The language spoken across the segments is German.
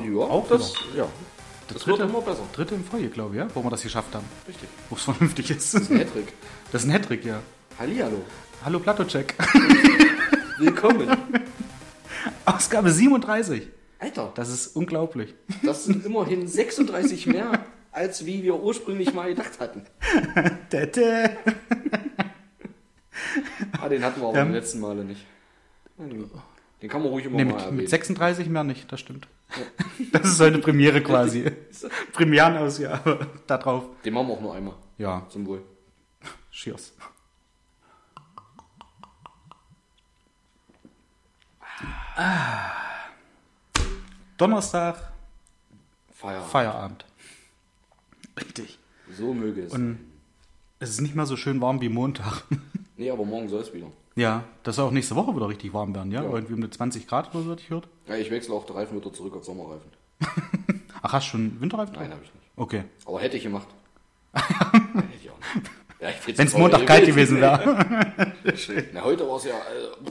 Ja, auch das, wieder. ja. Der Das wird dritte, immer besser. dritte in Folge, glaube ich, ja, wo wir das geschafft haben. Richtig. Wo es vernünftig ist. Das ist ein Hattrick. Das ist ein Hattrick, ja. Hallihallo. Hallo Plattocheck. Willkommen. Ausgabe 37. Alter, Das ist unglaublich. das sind immerhin 36 mehr, als wie wir ursprünglich mal gedacht hatten. Tete. Ah, den hatten wir aber Ja. die letzten Male nicht. Den kann man ruhig immer Nee, mal mit, erwähnen. mit 36 mehr nicht, das stimmt. Das ist eine Premiere quasi. Premierenausgabe da drauf. Den machen wir auch nur einmal. Ja, Zum Wohl. cheers. Ah. Donnerstag, Feierabend. Feierabend. Richtig. So möge es. Und es ist nicht mehr so schön warm wie Montag. nee, aber morgen soll es wieder. Ja, das soll auch nächste Woche wieder richtig warm werden, ja? Ja. Irgendwie um die 20 Grad oder so, ich gehört. Ja, ich wechsle auch die Reifen wieder zurück auf Sommerreifen. Ach, hast du schon Winterreifen? Nein, habe ich nicht. Okay. Aber hätte ich gemacht. hätte ich auch nicht. Ja, Wenn es Montag kalt gewesen wäre. Na, heute war es ja, äh,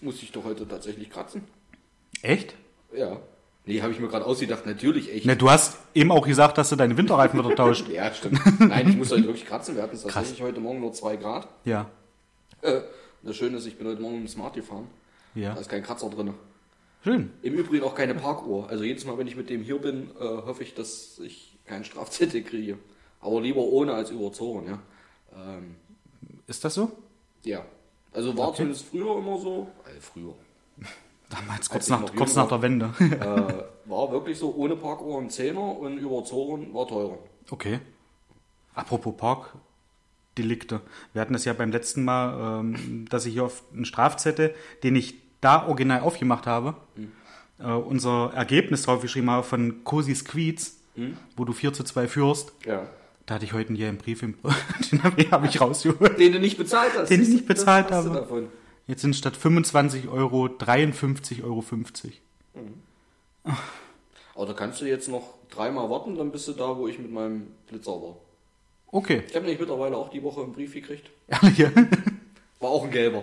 musste ich doch heute tatsächlich kratzen. Echt? Ja. Nee, habe ich mir gerade ausgedacht, natürlich echt. Ne, du hast eben auch gesagt, dass du deine Winterreifen wieder tauscht. Ja, stimmt. Nein, ich muss heute wirklich kratzen. Wir hatten es tatsächlich heute Morgen nur 2 Grad. Ja. Äh, das Schöne ist, ich bin heute Morgen mit dem Smart gefahren. Ja. Da ist kein Kratzer drin. Schön. Im Übrigen auch keine Parkuhr. Also jedes Mal, wenn ich mit dem hier bin, äh, hoffe ich, dass ich keinen Strafzettel kriege. Aber lieber ohne als überzogen, ja. Ähm, Ist das so? ja. Also war Okay. zumindest früher immer so. Also früher. Damals, Als kurz, nach, kurz nach der Wende. äh, war wirklich so, ohne Parkuhr ein Zehner und überzogen war teurer. Okay. Apropos Parkdelikte. Wir hatten das ja beim letzten Mal, ähm, dass ich hier auf einen Strafzettel, den ich da original aufgemacht habe, äh, unser Ergebnis draufgeschrieben habe von Cosi Squeeds, wo du 4 zu 2 führst. Ja. Da hatte ich heute hier einen Brief, im, den habe ich rausgeholt. Den du nicht bezahlt hast. Den ich nicht bezahlt habe. Jetzt sind statt 25 Euro 53,50 Euro. Aber da kannst du jetzt noch dreimal warten, dann bist du da, wo ich mit meinem Blitzer war. Okay. Ich habe nämlich mittlerweile auch die Woche einen Brief gekriegt. Ehrlich? War auch ein gelber.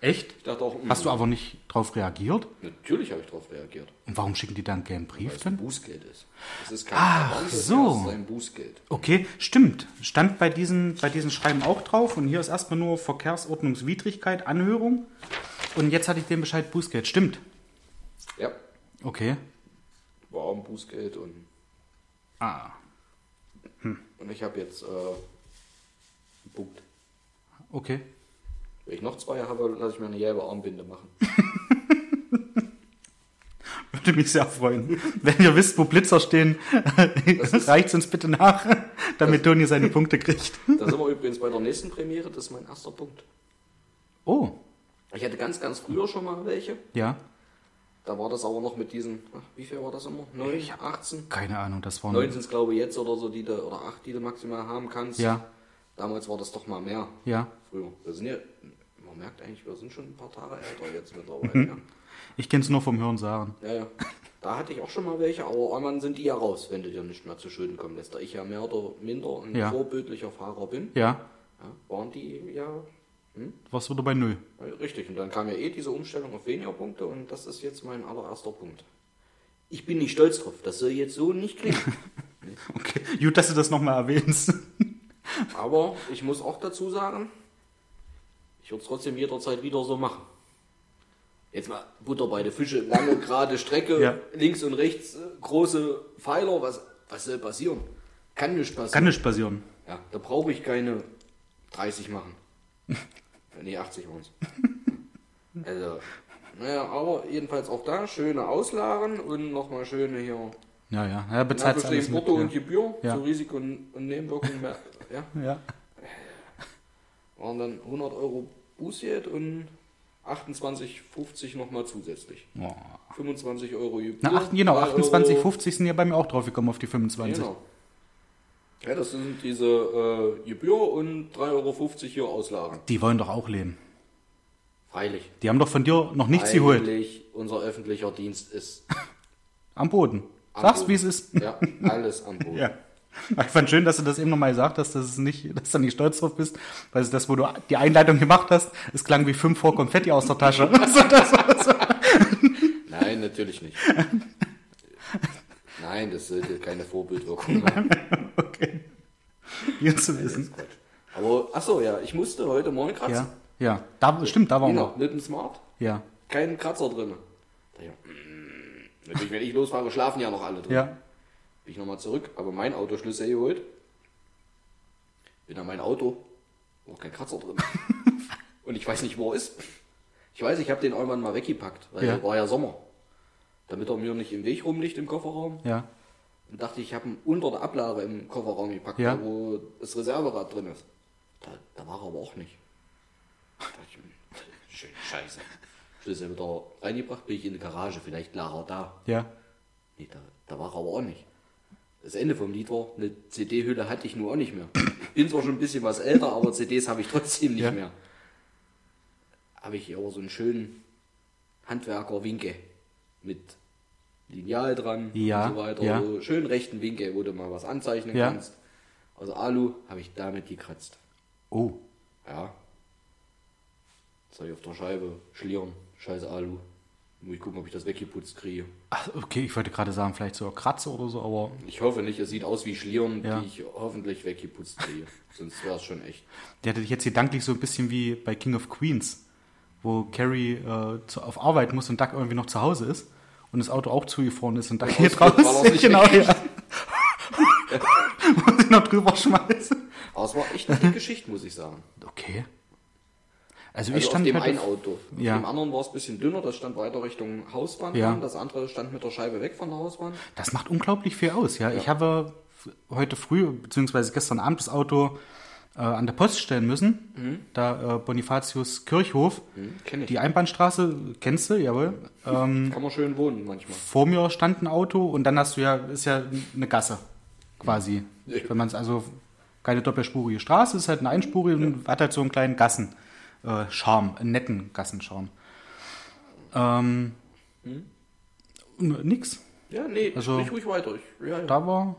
Echt? Ich dachte auch, hm, Hast du aber nicht drauf reagiert? Natürlich habe ich darauf reagiert. Und warum schicken die dann einen gelben Weil Brief es ein? Bußgeld ist. Es ist kein Ach, Verdammtes, so. Es ist ein Bußgeld. Okay, stimmt. Stand bei diesen, bei diesen Schreiben auch drauf. Und hier ist erstmal nur Verkehrsordnungswidrigkeit, Anhörung. Und jetzt hatte ich den Bescheid Bußgeld. Stimmt. Ja, Okay. war ein Bußgeld und, Ah, und ich habe jetzt äh, einen Punkt. okay. Wenn ich noch zwei habe, lasse ich mir eine gelbe Armbinde machen. Würde mich sehr freuen. Wenn ihr wisst, wo Blitzer stehen, reicht uns bitte nach, damit Toni seine Punkte kriegt. Da sind wir übrigens bei der nächsten Premiere, das ist mein erster Punkt. Oh, Ich hatte ganz, ganz früher schon mal welche. ja. Da war das aber noch mit diesen, ach, wie viel war das immer? 9, 18? Keine Ahnung, das war 9 sind es glaube ich jetzt oder so, die du, oder 8, die du maximal haben kannst. Ja. Damals war das doch mal mehr. Ja. Früher. Wir sind ja, man merkt eigentlich, wir sind schon ein paar Tage älter jetzt mittlerweile. ja. Ich kenne es nur vom Hören sagen. ja, ja. Da hatte ich auch schon mal welche, aber irgendwann sind die ja raus, wenn du dir nicht mehr zu Schulden kommen lässt. Da ich ja mehr oder minder ein Ja. vorbildlicher Fahrer bin, Ja, ja, waren die ja was wieder bei Null. Richtig, und dann kam ja eh diese Umstellung auf weniger Punkte und das ist jetzt mein allererster Punkt. Ich bin nicht stolz drauf, das soll jetzt so nicht klingen. Okay, gut, dass du das nochmal erwähnst. Aber ich muss auch dazu sagen, ich würde es trotzdem jederzeit wieder so machen. Jetzt mal Butter bei der Fische, lange gerade Strecke, Ja. links und rechts äh, große Pfeiler, was, was soll passieren? Kann nicht passieren. Kann nicht passieren. Ja, da brauche ich keine 30 machen. nee, 80 waren Also, naja, aber jedenfalls auch da schöne Auslagen und nochmal schöne hier. Ja, ja. Er bezahlt alles mit. Porto und Ja. Gebühr Ja. zu Risiko und, und Nebenwirkungen. Mehr, ja, ja. waren dann 100 Euro Bußgeld und 28,50 nochmal zusätzlich. Oh. 25 Euro Gebühr. Na, acht, genau, 3 28, Euro- 50 sind ja bei mir auch draufgekommen auf die 25. Genau. Ja, das sind diese äh, Gebühr und 3,50 Euro hier Auslagen. Die wollen doch auch leben. Freilich. Die haben doch von dir noch nichts geholt. Eigentlich unser öffentlicher Dienst ist Am Boden. Am Sag's, Boden. wie es ist. ja alles am Boden. Ja. Ich fand schön, dass du das eben nochmal gesagt hast, dass, es nicht, dass du nicht stolz drauf bist, weil das, wo du die Einleitung gemacht hast, es klang wie fünf vor Konfetti aus der Tasche. Also. Nein, natürlich nicht. Nein, das sollte keine Vorbildwirkung haben. okay. Hier zu wissen. Quatsch. Aber, achso, ja, ich musste heute Morgen kratzen. Ja, ja. Da, stimmt, da waren Genau, wir. ein Smart, Ja, kein Kratzer drin. Da ich, mm, natürlich, wenn ich losfahre, schlafen ja noch alle drin. ja. Bin ich nochmal zurück, aber mein Autoschlüssel geholt. Bin an mein Auto, war kein Kratzer drin. Und ich weiß nicht, wo er ist. Ich weiß, ich habe den irgendwann mal weggepackt, weil Ja. war ja Sommer. Damit er mir nicht im Weg rumliegt im Kofferraum. Ja, Und dachte, ich habe ihn unter der Ablage im Kofferraum gepackt, Ja. da wo das Reserverad drin ist. Da, da war er aber auch nicht. Da dachte ich, schön scheiße. Schlüssel wieder reingebracht, bin ich in die Garage, vielleicht lag er da. ja. Nee, da, da war er aber auch nicht. Das Ende vom Lied war, eine CD-Hülle hatte ich nur auch nicht mehr. Ich bin zwar schon ein bisschen was älter, aber CDs habe ich trotzdem nicht Ja. mehr. Habe ich aber so einen schönen Handwerker-Winke mit Lineal dran Ja, und so weiter. ja. So schön rechten Winke, wo du mal was anzeichnen Ja. kannst. Also Alu habe ich damit gekratzt. Oh, Ja. Soll ich auf der Scheibe schlieren. Scheiß Alu. Muss ich gucken, ob ich das weggeputzt kriege. Ach, okay, ich wollte gerade sagen, vielleicht so Kratze oder so, aber Ich hoffe nicht, es sieht aus wie Schlieren, Ja. die ich hoffentlich weggeputzt kriege. Sonst wäre es schon echt. der hatte dich jetzt gedanklich so ein bisschen wie bei King of Queens, wo Carrie äh, zu, auf Arbeit muss und Duck irgendwie noch zu Hause ist und das Auto auch zugefahren ist und Duck geht raus. genau, ja. muss ich noch drüber schmeißen. Aber es war echt eine Geschichte, muss ich sagen. Okay. Also, ich Also auf stand dem halt einen auf- Auto. Auf Ja. dem anderen war es ein bisschen dünner, das stand weiter Richtung Hausbahn Ja. Das andere stand mit der Scheibe weg von der Hausbahn. Das macht unglaublich viel aus, ja. Ich habe heute früh, beziehungsweise gestern Abend das Auto äh, an der Post stellen müssen. Da äh, Bonifatius Kirchhof. Hm, ich. Die Einbahnstraße, kennst du, jawohl. Ähm, Kann man schön wohnen manchmal. vor mir stand ein Auto und dann hast du ja, ist ja eine Gasse quasi. Ja. Wenn man es also keine doppelspurige Straße, ist halt eine einspurige und hat halt so einen kleinen Gassen. Äh, Charme, einen netten Gassencharme. Ähm, n- Nix. Ja, nee, Also- sprich ruhig weiter. Ja, ja. Da war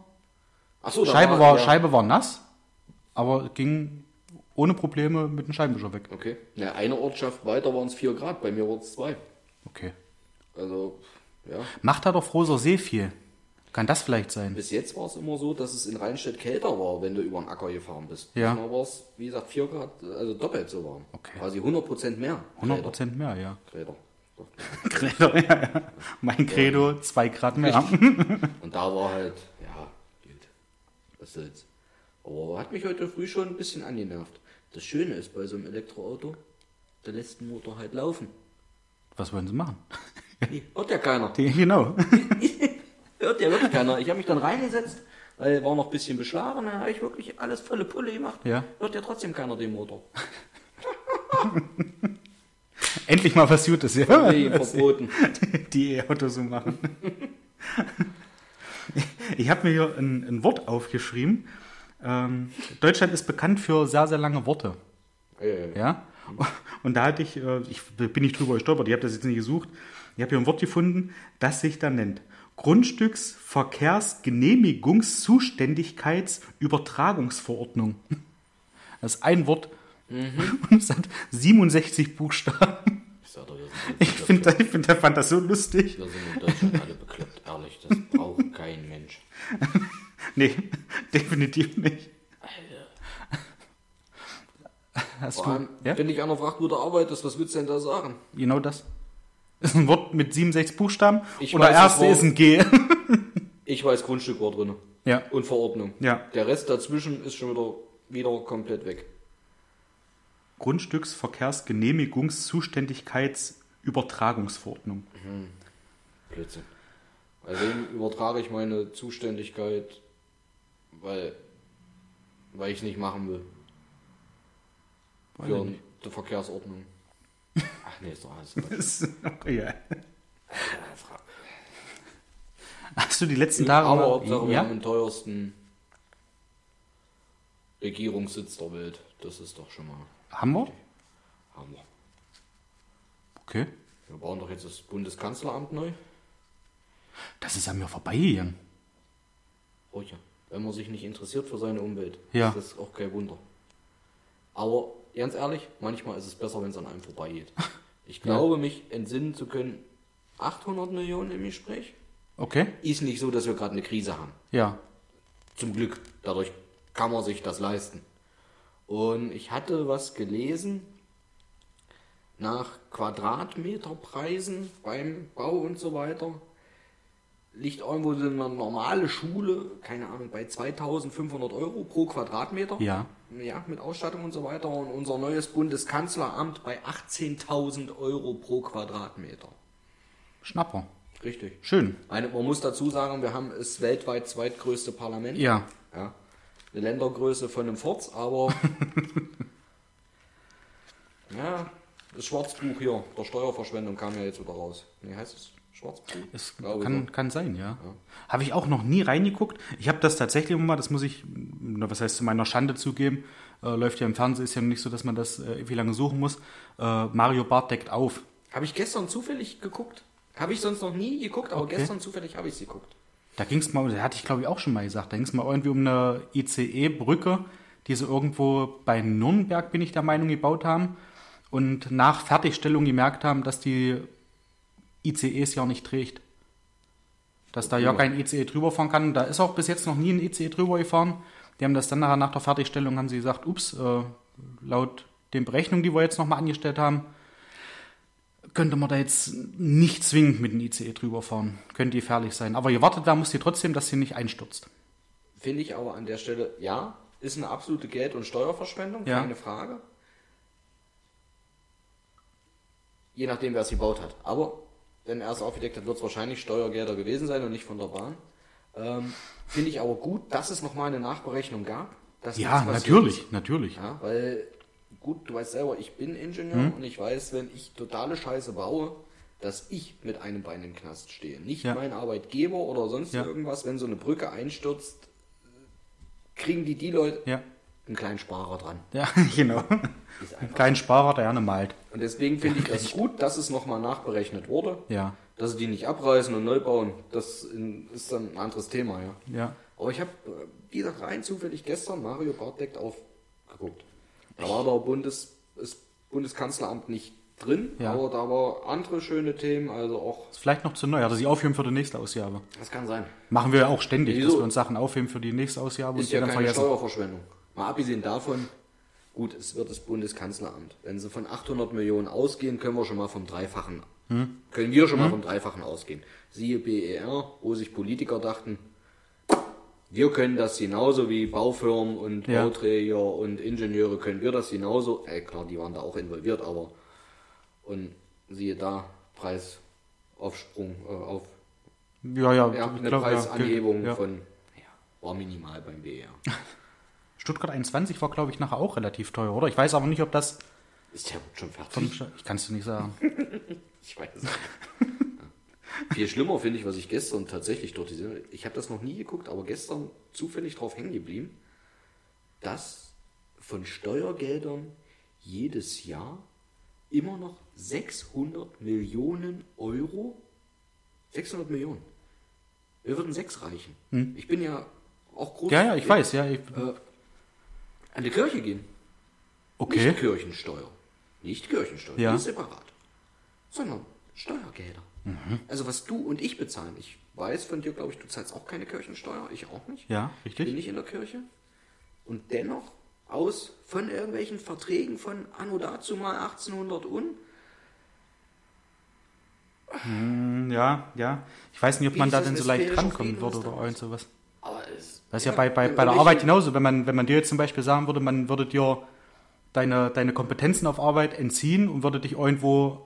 Ach so, da Scheibe war, ja. Scheibe war nass, aber ging ohne Probleme mit dem Scheibenwischer weg. Okay. Na, eine Ortschaft weiter waren es 4 Grad, bei mir waren es 2. Okay. Also, ja. Macht da doch Froser See viel. Kann das vielleicht sein? Bis jetzt war es immer so, dass es in Rheinstedt kälter war, wenn du über den Acker gefahren bist. Ja. Diesmal war es, wie gesagt, 4 Grad, also doppelt so warm. Okay. Quasi 100% mehr. 100 Prozent mehr, ja. Doch. Credo, ja, ja. Mein Credo, zwei Grad mehr. Und da war halt, ja, gut. Was soll's. Aber hat mich heute früh schon ein bisschen angenervt. Das Schöne ist bei so einem Elektroauto, der lässt den Motor halt laufen. Was wollen sie machen? Nee, hört ja keiner. Die, genau. Hört ja wirklich keiner. Ich habe mich dann reingesetzt, weil war noch ein bisschen beschlagen, dann habe ich wirklich alles volle Pulle gemacht. Ja. Hört ja trotzdem keiner den Motor. Endlich mal was Gutes, ja. Nee, verboten. Die E-Autos so machen. Ich habe mir hier ein, ein Wort aufgeschrieben. Ähm, Deutschland ist bekannt für sehr, sehr lange Worte. Äh, Ja? Und da hatte ich, äh, ich bin nicht drüber gestolpert, ich habe das jetzt nicht gesucht. Ich habe hier ein Wort gefunden, das sich da nennt Grundstücksverkehrsgenehmigungszuständigkeitsübertragungsverordnung. Das ist ein Wort und es hat 67 Buchstaben. Ich finde, ich find, der fand das so lustig. wir sind in Deutschland alle bekloppt, ehrlich. Das braucht kein Mensch. Nee, definitiv nicht. Hast Vor du, allem, ja? wenn dich einer fragt, wo du arbeitest, was willst du denn da sagen? Genau das. Ist ein Wort mit 67 Buchstaben Ich und der erste ist ein G. Ich weiß Grundstück war drin. ja. Und Verordnung. Ja. Der Rest dazwischen ist schon wieder, wieder komplett weg. Grundstücksverkehrsgenehmigungszuständigkeitsübertragungsverordnung. Blödsinn. Also dem übertrage ich meine Zuständigkeit, weil, weil ich es nicht machen will. Für ich nicht. die Verkehrsordnung. Ach nee, ist doch alles. Ist- ja. Ja, Hast du die letzten Tage Aber Hauptsache, wir haben ja? den teuersten Regierungssitz der Welt. Das ist doch schon mal Haben wir? Hammer. Okay. Wir bauen doch jetzt das Bundeskanzleramt neu. Das ist an mir vorbeigegangen. Ruhig, ja. Wenn man sich nicht interessiert für seine Umwelt, Ja. ist das auch kein Wunder. Aber ganz ehrlich, manchmal ist es besser, wenn es an einem vorbeigeht. Ich glaube, mich entsinnen zu können, 800 Millionen im Gespräch. Okay. Ist nicht so, dass wir gerade eine Krise haben. Ja. Zum Glück. Dadurch kann man sich das leisten. Und ich hatte was gelesen nach Quadratmeterpreisen beim Bau und so weiter. Liegt irgendwo so eine normale Schule, keine Ahnung, bei 2500 Euro pro Quadratmeter. Ja. Ja, mit Ausstattung und so weiter. Und unser neues Bundeskanzleramt bei 18.000 Euro pro Quadratmeter. Schnapper. Richtig. Schön. Eine, man muss dazu sagen, wir haben das weltweit zweitgrößte Parlament. Ja. Ja. Eine Ländergröße von einem Forts, aber. ja, das Schwarzbuch hier, der Steuerverschwendung kam ja jetzt wieder raus. Wie heißt es? Schwarzbuch? Es kann, kann sein, ja. Habe ich auch noch nie reingeguckt. Ich habe das tatsächlich immer mal, das muss ich, was heißt zu meiner Schande zugeben, äh, läuft ja im Fernsehen, ist ja nicht so, dass man das äh, wie lange suchen muss. Äh, Mario Bart deckt auf. Habe ich gestern zufällig geguckt. Habe ich sonst noch nie geguckt, aber Okay. gestern zufällig habe ich es geguckt. Da ging es mal, da hatte ich glaube ich auch schon mal gesagt, da ging es mal irgendwie um eine ICE-Brücke, die sie irgendwo bei Nürnberg, bin ich der Meinung, gebaut haben und nach Fertigstellung gemerkt haben, dass die ICEs ja nicht trägt. Dass da ja kein ICE drüber fahren kann. Da ist auch bis jetzt noch nie ein ICE drüber gefahren. Die haben das dann nachher nach der Fertigstellung, haben sie gesagt, ups, äh, laut den Berechnungen, die wir jetzt nochmal angestellt haben, könnte man da jetzt nicht zwingend mit dem ICE drüber fahren. Könnte gefährlich sein. Aber gewartet da muss die trotzdem, dass sie nicht einstürzt. Finde ich aber an der Stelle, ja, ist eine absolute Geld- und Steuerverschwendung, Ja. keine Frage. Je nachdem, wer es gebaut hat. Aber wenn er es aufgedeckt hat, wird es wahrscheinlich Steuergelder gewesen sein und nicht von der Bahn. Ähm, Finde ich aber gut, dass es nochmal eine Nachberechnung gab. Ja, natürlich, ist. natürlich. Ja, weil, gut, du weißt selber, ich bin Ingenieur und ich weiß, wenn ich totale Scheiße baue, dass ich mit einem Bein im Knast stehe. Nicht Ja. mein Arbeitgeber oder sonst Ja. irgendwas. Wenn so eine Brücke einstürzt, kriegen die die Leute Ja, einen kleinen Sparer dran. ja genau. Ist Ein einfach. kleinen Sparer, der gerne malt. Und deswegen finde ich das gut, dass es nochmal nachberechnet wurde. Ja, Dass sie die nicht abreißen und neu bauen, das ist dann ein anderes Thema, ja. ja. Aber ich habe, wie gesagt, rein zufällig gestern Mario deckt aufgeguckt. Da war der Bundes, das Bundeskanzleramt nicht drin, Ja. aber da war andere schöne Themen, also auch, Ist vielleicht noch zu neu, also sie aufheben für die nächste Ausgabe. das kann sein. Machen wir ja auch ständig, Wieso? dass wir uns Sachen aufheben für die nächste Ausgabe Ist und ja dann keine vergessen. Steuerverschwendung. Mal abgesehen davon, gut, es wird das Bundeskanzleramt. Wenn sie von 800 Millionen ausgehen, können wir schon mal vom Dreifachen, Hm? können wir schon mal vom Dreifachen ausgehen. Siehe BER, wo sich Politiker dachten, wir können das genauso wie Baufirmen und Ja. Bauträger und Ingenieure können wir das genauso. Äh, klar, die waren da auch involviert, aber und siehe da, Preisaufsprung, äh, auf, Ja, ja, ja, eine glaub, Preisanhebung ja. von, ja, war minimal beim BER. Stuttgart 21 war, glaube ich, nachher auch relativ teuer, oder? Ich weiß aber nicht, ob das Ist ja schon fertig. Ich kann es dir nicht sagen. Ich weiß nicht. Viel schlimmer finde ich, was ich gestern tatsächlich dort gesehen Ich habe das noch nie geguckt, aber gestern zufällig drauf hängen geblieben, dass von Steuergeldern jedes Jahr immer noch 600 Millionen Euro, 600 Millionen. Wir würden sechs reichen. Ich bin ja auch groß. Hm. Ja, ja, ich weiß, ja. Ich, Äh, an die Kirche gehen. okay. Nicht Kirchensteuer. Nicht Kirchensteuer, Ja. die ist separat. Sondern Steuergelder. Also was du und ich bezahlen. Ich weiß von dir, glaube ich, du zahlst auch keine Kirchensteuer, ich auch nicht. Ja, Ich bin richtig. nicht in der Kirche. Und dennoch aus von irgendwelchen Verträgen von Anno dazu mal 1800 und Hm, Ja, ja. Ich weiß nicht, ob man da ist denn so leicht Frieden, würde oder irgend sowas. aber es Das ist ja bei, bei, bei der Arbeit genauso. Wenn man, wenn man dir jetzt zum Beispiel sagen würde, man würde dir deine, deine Kompetenzen auf Arbeit entziehen und würde dich irgendwo,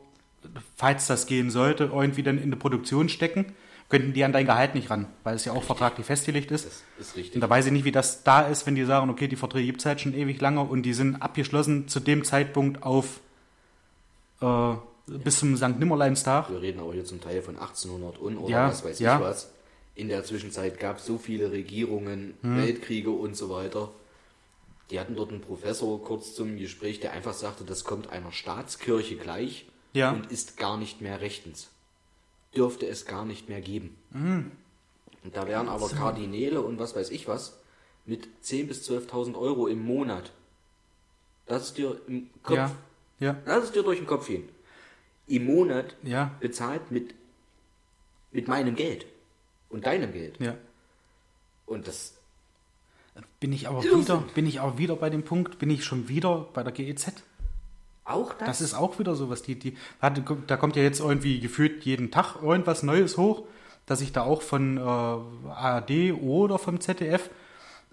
falls das gehen sollte, irgendwie dann in die Produktion stecken, könnten die an dein Gehalt nicht ran, weil es ja auch vertraglich festgelegt ist. Das ist richtig. Und da weiß ich nicht, wie das da ist, wenn die sagen, okay, die Verträge gibt es halt schon ewig lange und die sind abgeschlossen zu dem Zeitpunkt auf äh, bis zum St. Nimmerleinstag. Wir reden aber hier zum Teil von 1800 und oder Ja, was weiß ja. ich was. In der Zwischenzeit gab es so viele Regierungen, Hm. Weltkriege und so weiter. Die hatten dort einen Professor kurz zum Gespräch, der einfach sagte, das kommt einer Staatskirche gleich Ja. und ist gar nicht mehr rechtens. Dürfte es gar nicht mehr geben. Hm. Und da wären aber Kardinäle und was weiß ich was mit 10.000 bis 12.000 Euro im Monat. Das ist dir im Kopf, Ja, ja, lass es dir durch den Kopf gehen. Im Monat ja. bezahlt mit, mit meinem Geld. Und deinem Geld. Ja. Und das, Bin ich aber wieder, bin ich auch wieder bei dem Punkt, bin ich schon wieder bei der GEZ. auch das, Das ist auch wieder so was, die, die, da kommt ja jetzt irgendwie gefühlt jeden Tag irgendwas Neues hoch, dass ich da auch von äh, ARD oder vom ZDF,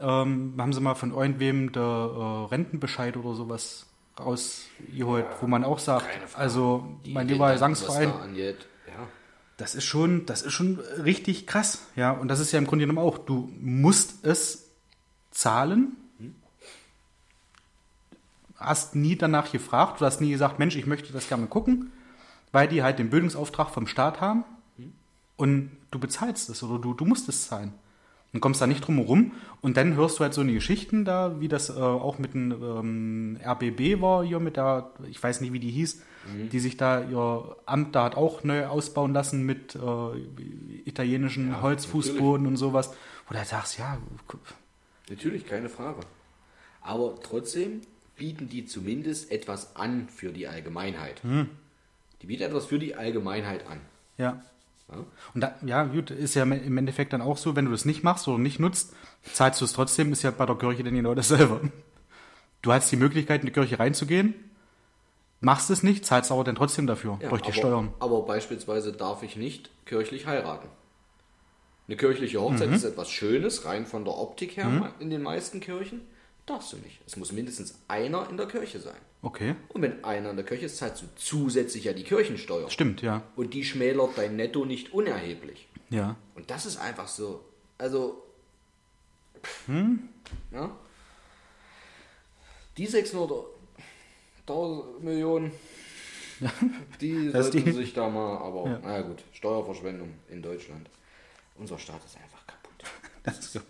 ähm, haben sie mal von irgendwem der äh, Rentenbescheid oder sowas rausgeholt, wo man auch sagt, also mein lieber Gesangsverein, angeht, ja. Das ist schon, das ist schon richtig krass, ja, und das ist ja im Grunde genommen auch, du musst es zahlen, hast nie danach gefragt, du hast nie gesagt, Mensch, ich möchte das gerne gucken, weil die halt den Bildungsauftrag vom Staat haben. Und du bezahlst es oder du, du musst es zahlen. Und kommst da nicht drum herum und dann hörst du halt so eine Geschichten da, wie das äh, auch mit dem ähm, RBB war hier mit der, ich weiß nicht wie die hieß, die sich da ihr Amt da hat auch neu ausbauen lassen mit äh, italienischen Ja, Holzfußboden und sowas, wo du halt sagst, ja, Natürlich, keine Frage. Aber trotzdem bieten die zumindest etwas an für die Allgemeinheit. Hm. Die bieten etwas für die Allgemeinheit an. ja. Ja? Und da, ja, gut, ist ja im Endeffekt dann auch so, wenn du das nicht machst oder nicht nutzt, zahlst du es trotzdem, ist ja bei der Kirche dann genau dasselbe. Du hast die Möglichkeit, in die Kirche reinzugehen, machst es nicht, zahlst aber dann trotzdem dafür, Ja, durch die aber, Steuern. Aber beispielsweise darf ich nicht kirchlich heiraten. Eine kirchliche Hochzeit Mhm. ist etwas Schönes, rein von der Optik her in den meisten Kirchen. Darfst du nicht. Es muss mindestens einer in der Kirche sein. Okay, Und wenn einer in der Kirche ist, zahlst du zusätzlich ja die Kirchensteuer. stimmt, ja. Und die schmälert dein Netto nicht unerheblich. Ja. Und das ist einfach so. Also. Hm? Ja. Die 600 Millionen, die Das sollten die- sich da mal, aber Ja. naja gut, Steuerverschwendung in Deutschland. Unser Staat ist einfach kaputt. Das ist ja.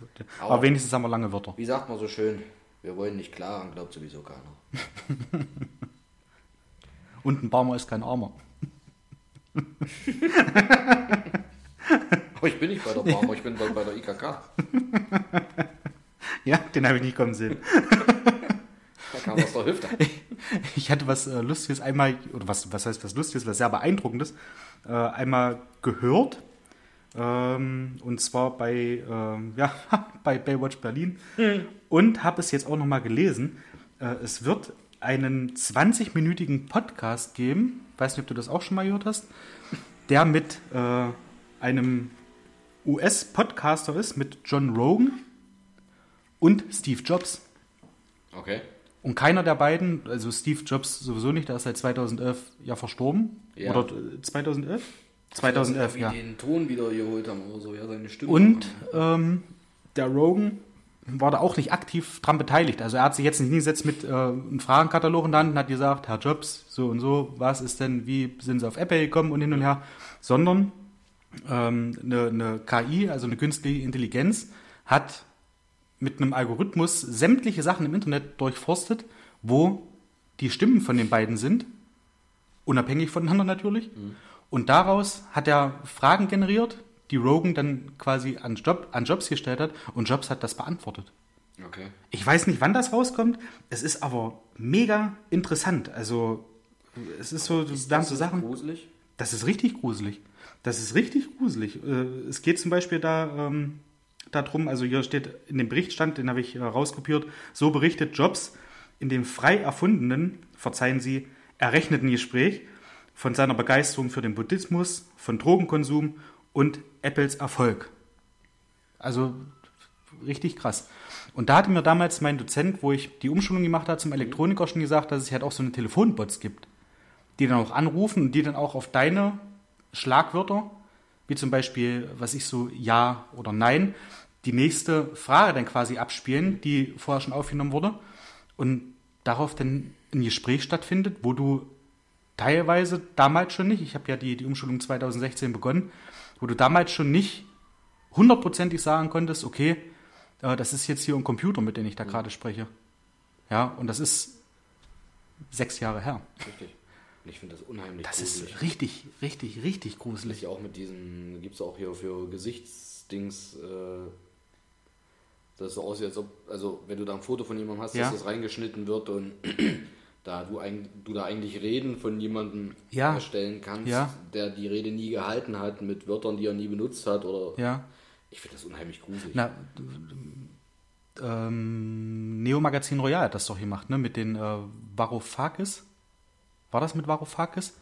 Aber- Aber wenigstens haben wir lange Wörter. Wie sagt man so schön, wir wollen nicht klagen, glaubt sowieso keiner. Und ein Barmer ist kein Armer. Aber ich bin nicht bei der Barmer, ich bin bei, bei der IKK. Ja, den habe ich nicht kommen sehen. Da kam aus der Hüfte. Ich hatte was äh, Lustiges einmal, oder was, was heißt was Lustiges, was sehr Beeindruckendes, äh, einmal gehört. Ähm, und zwar bei, ähm, ja, bei Baywatch Berlin. Und habe es jetzt auch nochmal gelesen. Äh, es wird einen 20-minütigen Podcast geben, weiß nicht, ob du das auch schon mal gehört hast, der mit äh, einem US-Podcaster ist, mit John Rogan und Steve Jobs. Okay. Und keiner der beiden, also Steve Jobs sowieso nicht, der ist seit 2011 ja verstorben. Ja. Oder äh, 2011? 2011, Wie ja. den Ton wieder geholt haben oder so, ja, seine Stimme. Und ähm, der Rogan war da auch nicht aktiv dran beteiligt. Also er hat sich jetzt nicht hingesetzt mit äh, einem Fragenkatalog in der Hand und hat gesagt, Herr Jobs, so und so, was ist denn, wie sind Sie auf Apple gekommen und hin und her, sondern ähm, eine, eine KI, also eine künstliche Intelligenz, hat mit einem Algorithmus sämtliche Sachen im Internet durchforstet, wo die Stimmen von den beiden sind, unabhängig voneinander natürlich. Und daraus hat er Fragen generiert, die Rogan dann quasi an, Job, an Jobs gestellt hat und Jobs hat das beantwortet. Okay. Ich weiß nicht, wann das rauskommt, es ist aber mega interessant. Also es ist so, Ist das so Sachen. gruselig? Das ist richtig gruselig. Das ist richtig gruselig. Äh, Es geht zum Beispiel da ähm, darum, also hier steht in dem Berichtstand, den habe ich äh, rauskopiert, so berichtet Jobs in dem frei erfundenen, verzeihen Sie, errechneten Gespräch von seiner Begeisterung für den Buddhismus, von Drogenkonsum und Apples Erfolg. Also richtig krass. Und da hatte mir damals mein Dozent, wo ich die Umschulung gemacht habe zum Elektroniker, schon gesagt, dass es halt auch so eine Telefonbots gibt die dann auch anrufen und die dann auch auf deine Schlagwörter, wie zum Beispiel, was ich so, ja oder nein, die nächste Frage dann quasi abspielen, die vorher schon aufgenommen wurde und darauf dann ein Gespräch stattfindet, wo du teilweise damals schon nicht, ich habe ja die, die Umschulung 2016 begonnen, wo du damals schon nicht hundertprozentig sagen konntest, okay, äh, das ist jetzt hier ein Computer, mit dem ich da gerade spreche. Ja, und das ist sechs Jahre her. Richtig. Und Ich finde das unheimlich Das gruselig. ist richtig, richtig, richtig gruselig. auch mit diesen, gibt es auch hier für Gesichtsdings, äh, das so aussieht, als ob, also wenn du da ein Foto von jemandem hast, Ja. dass das reingeschnitten wird und da du, ein, du da eigentlich Reden von jemandem Ja. erstellen kannst, Ja. der die Rede nie gehalten hat, mit Wörtern, die er nie benutzt hat, oder Ja. ich finde das unheimlich gruselig. Na, ähm, Neo Magazin Royal hat das doch gemacht, ne? Mit den äh, Varoufakis. War das mit Varoufakis?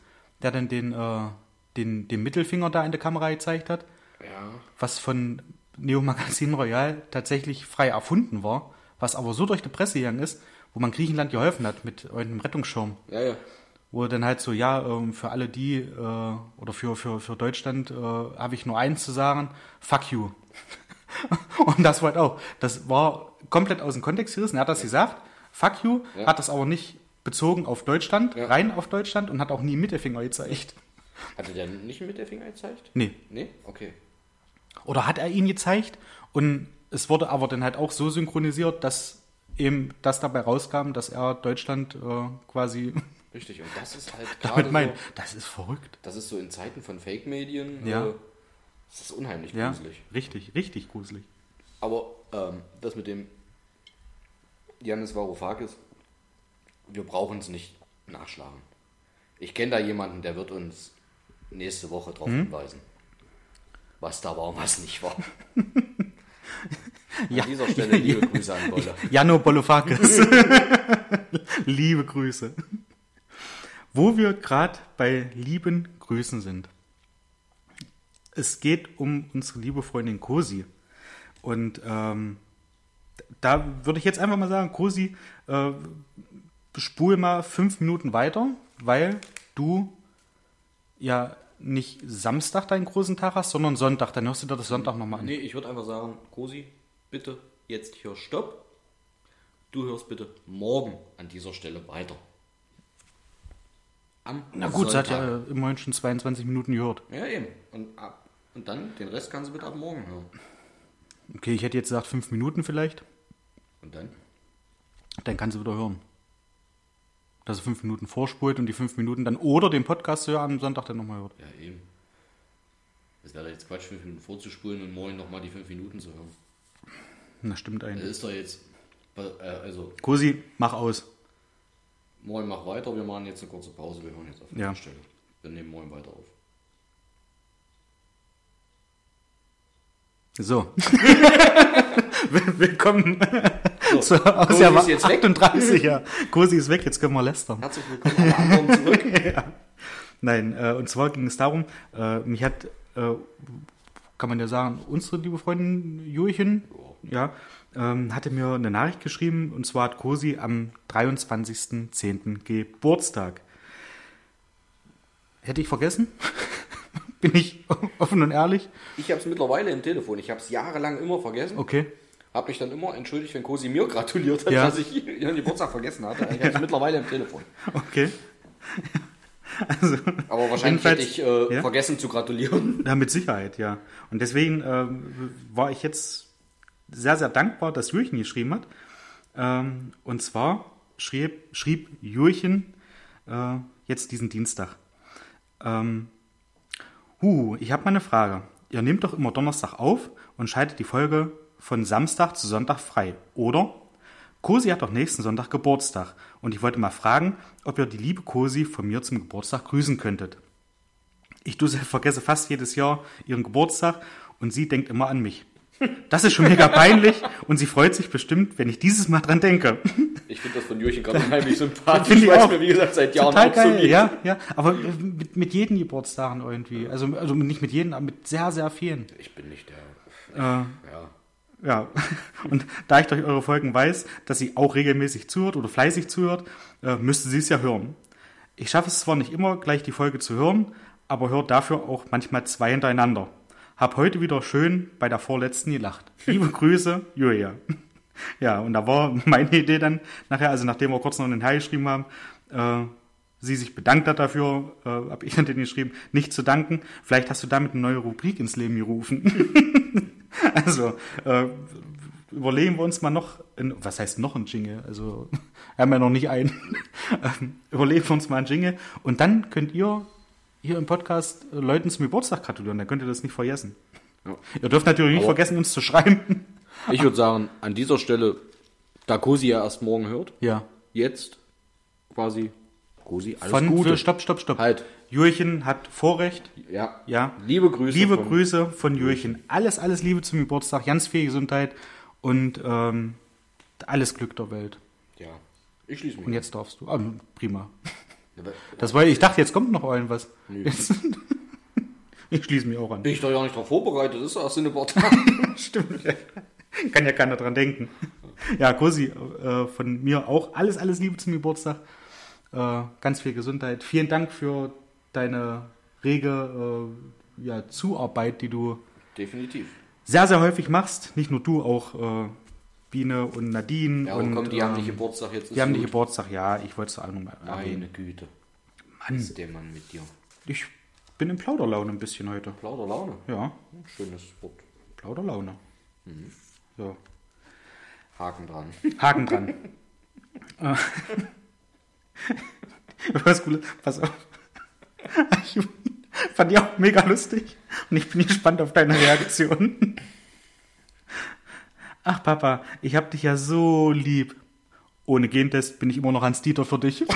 Der dann den, äh, den, den Mittelfinger da in der Kamera gezeigt hat, Ja, was von Neo Magazin Royal tatsächlich frei erfunden war, was aber so durch die Presse gegangen ist, wo man Griechenland geholfen hat mit einem Rettungsschirm. ja, ja. Wo dann halt so, ja, ähm, für alle die, äh, oder für, für, für Deutschland äh, habe ich nur eins zu sagen, fuck you. Und das war halt auch, das war komplett aus dem Kontext gerissen. Er hat das gesagt, fuck you, Ja. hat das aber nicht bezogen auf Deutschland, Ja. rein auf Deutschland und hat auch nie Mittelfinger gezeigt. Hatte der nicht mit der Finger gezeigt? Nee. Nee? Okay. Oder hat er ihn gezeigt und es wurde aber dann halt auch so synchronisiert, dass eben das dabei rauskam, dass er Deutschland äh, quasi Richtig. Und das ist halt damit gerade meint. so, Das ist verrückt. das ist so in Zeiten von Fake-Medien, Ja. äh, das ist unheimlich Ja, gruselig. richtig, richtig gruselig. Aber ähm, das mit dem Janis Varoufakis, wir brauchen es nicht nachschlagen. Ich kenne da jemanden, der wird uns nächste Woche darauf Hm? hinweisen, was da war und was nicht war. Ja. An dieser Stelle liebe Grüße an Bolle. Jano Bolofakis. Liebe Grüße. Wo wir gerade bei lieben Grüßen sind. Es geht um unsere liebe Freundin Cosi. Und ähm, da würde ich jetzt einfach mal sagen, Cosi, äh, spul mal fünf Minuten weiter, weil du ja nicht Samstag deinen großen Tag hast, sondern Sonntag. Dann hörst du dir das Sonntag nochmal an. Nee, ich würde einfach sagen, Cosi, bitte jetzt hier Stopp. Du hörst bitte morgen an dieser Stelle weiter. Am Na gut, sie hat Sonntag. ja immerhin schon 22 Minuten gehört. Ja, eben. Und, ab, und dann, den Rest kannst du bitte ab morgen hören. Okay, ich hätte jetzt gesagt fünf Minuten vielleicht. Und dann? Dann kann sie wieder hören. Dass sie fünf Minuten vorspult und die fünf Minuten dann oder den Podcast hören am Sonntag dann nochmal hört. Ja, eben. Es wäre jetzt Quatsch, fünf Minuten vorzuspulen und morgen nochmal die fünf Minuten zu hören. Das stimmt Das eigentlich. ist doch jetzt. äh, Also, Cosi, mach aus. morgen mach weiter. Wir machen jetzt eine kurze Pause. Wir hören jetzt auf Ja. der Stelle. Wir nehmen morgen weiter auf. So. Willkommen So, zu, aus Cosi der ist jetzt weg. 38. Ja. Cosi ist weg, jetzt können wir lästern. Herzlich willkommen alle zurück. Nein, äh, und zwar ging es darum, äh, mich hat, äh, kann man ja sagen, unsere liebe Freundin Jurchen, ja, ähm, hatte mir eine Nachricht geschrieben und zwar hat Cosi am 23.10. Geburtstag. Hätte ich vergessen? Bin ich offen und ehrlich? Ich habe es mittlerweile im Telefon. Ich habe es jahrelang immer vergessen. Okay. Habe mich dann immer entschuldigt, wenn Cosi mir gratuliert hat, Ja. dass ich ihren Geburtstag vergessen hatte. Ich habe es mittlerweile im Telefon. Okay. Also, Aber wahrscheinlich hätte ich äh, ja? vergessen zu gratulieren. Ja, mit Sicherheit, ja. Und deswegen ähm, war ich jetzt sehr, sehr dankbar, dass Jürchen geschrieben hat. Ähm, und zwar schrieb, schrieb Jürchen äh, jetzt diesen Dienstag. Ähm, huh, ich habe mal eine Frage. Ihr nehmt doch immer Donnerstag auf und schaltet die Folge von Samstag zu Sonntag frei, oder? Cosi hat doch nächsten Sonntag Geburtstag und ich wollte mal fragen, ob ihr die liebe Cosi von mir zum Geburtstag grüßen könntet. Ich vergesse fast jedes Jahr ihren Geburtstag und sie denkt immer an mich. Das ist schon mega peinlich und sie freut sich bestimmt, wenn ich dieses Mal dran denke. Ich finde das von Jürgen gerade unheimlich sympathisch, Finde ich auch. mir, wie gesagt, seit Jahren Total auch so geil, geht. ja, ja. Aber mit, mit jedem Geburtstagen irgendwie. Also, also nicht mit jedem, aber mit sehr, sehr vielen. Ich bin nicht der. Äh, Ja. Ja, und da ich durch eure Folgen weiß, dass sie auch regelmäßig zuhört oder fleißig zuhört, äh, müsste sie es ja hören. Ich schaffe es zwar nicht immer, gleich die Folge zu hören, aber hört dafür auch manchmal zwei hintereinander. Hab heute wieder schön bei der vorletzten gelacht. Liebe Grüße, Julia. Ja, und da war meine Idee dann nachher, also nachdem wir kurz noch einen Herr geschrieben haben, äh, sie sich bedankt hat dafür, äh, habe ich dann den geschrieben, nicht zu danken. Vielleicht hast du damit eine neue Rubrik ins Leben gerufen. Also, äh, überlegen wir uns mal noch, in, was heißt noch ein Jingle? Also, haben wir noch nicht einen. Ähm, überlegen wir uns mal einen Jingle und dann könnt ihr hier im Podcast äh, Leuten zum Geburtstag gratulieren, dann könnt ihr das nicht vergessen. Ja. Ihr dürft natürlich nicht Aber- vergessen, uns zu schreiben. Ich würde sagen, an dieser Stelle, da Cosi ja erst morgen hört, Ja, jetzt quasi Rosi, alles Von, Gute. Für, stopp, stopp, stopp. Halt. Jürchen hat Vorrecht. Ja. Ja. Liebe Grüße. Liebe von- Grüße von Jürchen. Alles, alles Liebe zum Geburtstag. Ganz viel Gesundheit und ähm, alles Glück der Welt. Ja. Ich schließe mich. Und jetzt darfst du. Ah, prima. Das war, ich dachte, jetzt kommt noch irgendwas. Nö. Jetzt, ich schließe mich auch an. Bin ich doch ja nicht darauf vorbereitet, das ist erst in ein paar Tagen. Stimmt. Kann ja keiner dran denken. Ja, Cosi, äh, von mir auch alles, alles Liebe zum Geburtstag. Äh, ganz viel Gesundheit. Vielen Dank für deine rege äh, ja, Zuarbeit, die du Definitiv. sehr, sehr häufig machst. Nicht nur du, auch äh, Biene und Nadine. Ja, und, komm, die haben ähm, nicht Geburtstag jetzt. Die haben nicht Geburtstag, ja, ich wollte es auch nochmal erwähnen. Meine Güte. Mann, ist der Mann mit dir? ich bin in Plauderlaune ein bisschen heute. Plauder Laune. Ja, Ein schönes Wort. Plauderlaune. Mhm. Ja. Haken dran. Haken dran. Was Cooles, pass auf. Ich fand die auch mega lustig und ich bin gespannt auf deine Reaktion. Ach Papa, ich hab dich ja so lieb. Ohne Gentest bin ich immer noch Hans Dieter für dich.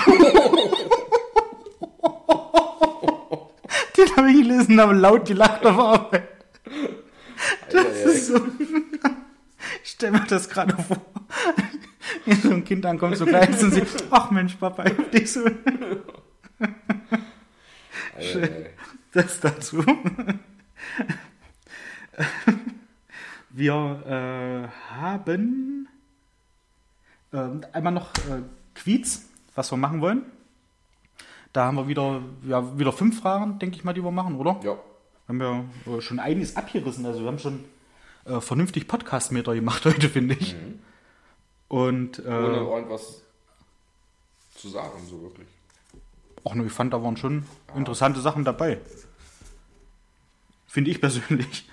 Den habe ich gelesen, habe laut gelacht auf Arbeit. Das ist so. Ich stell mir das gerade vor. Wie so ein Kind ankommt, so klein ist und sie, ach Mensch, Papa, ich hab dich so. Äh, Das dazu. Wir äh, haben ähm, einmal noch äh, Quiz, was wir machen wollen. Da haben wir wieder, ja, wieder fünf Fragen, denke ich mal, die wir machen, oder? ja. haben wir äh, schon einiges abgerissen. Also wir haben schon äh, vernünftig Podcast-Meter gemacht heute, finde ich. Und äh, Ohne irgendwas zu sagen, so wirklich. auch nur, ich fand, da waren schon interessante Sachen dabei. Finde ich persönlich.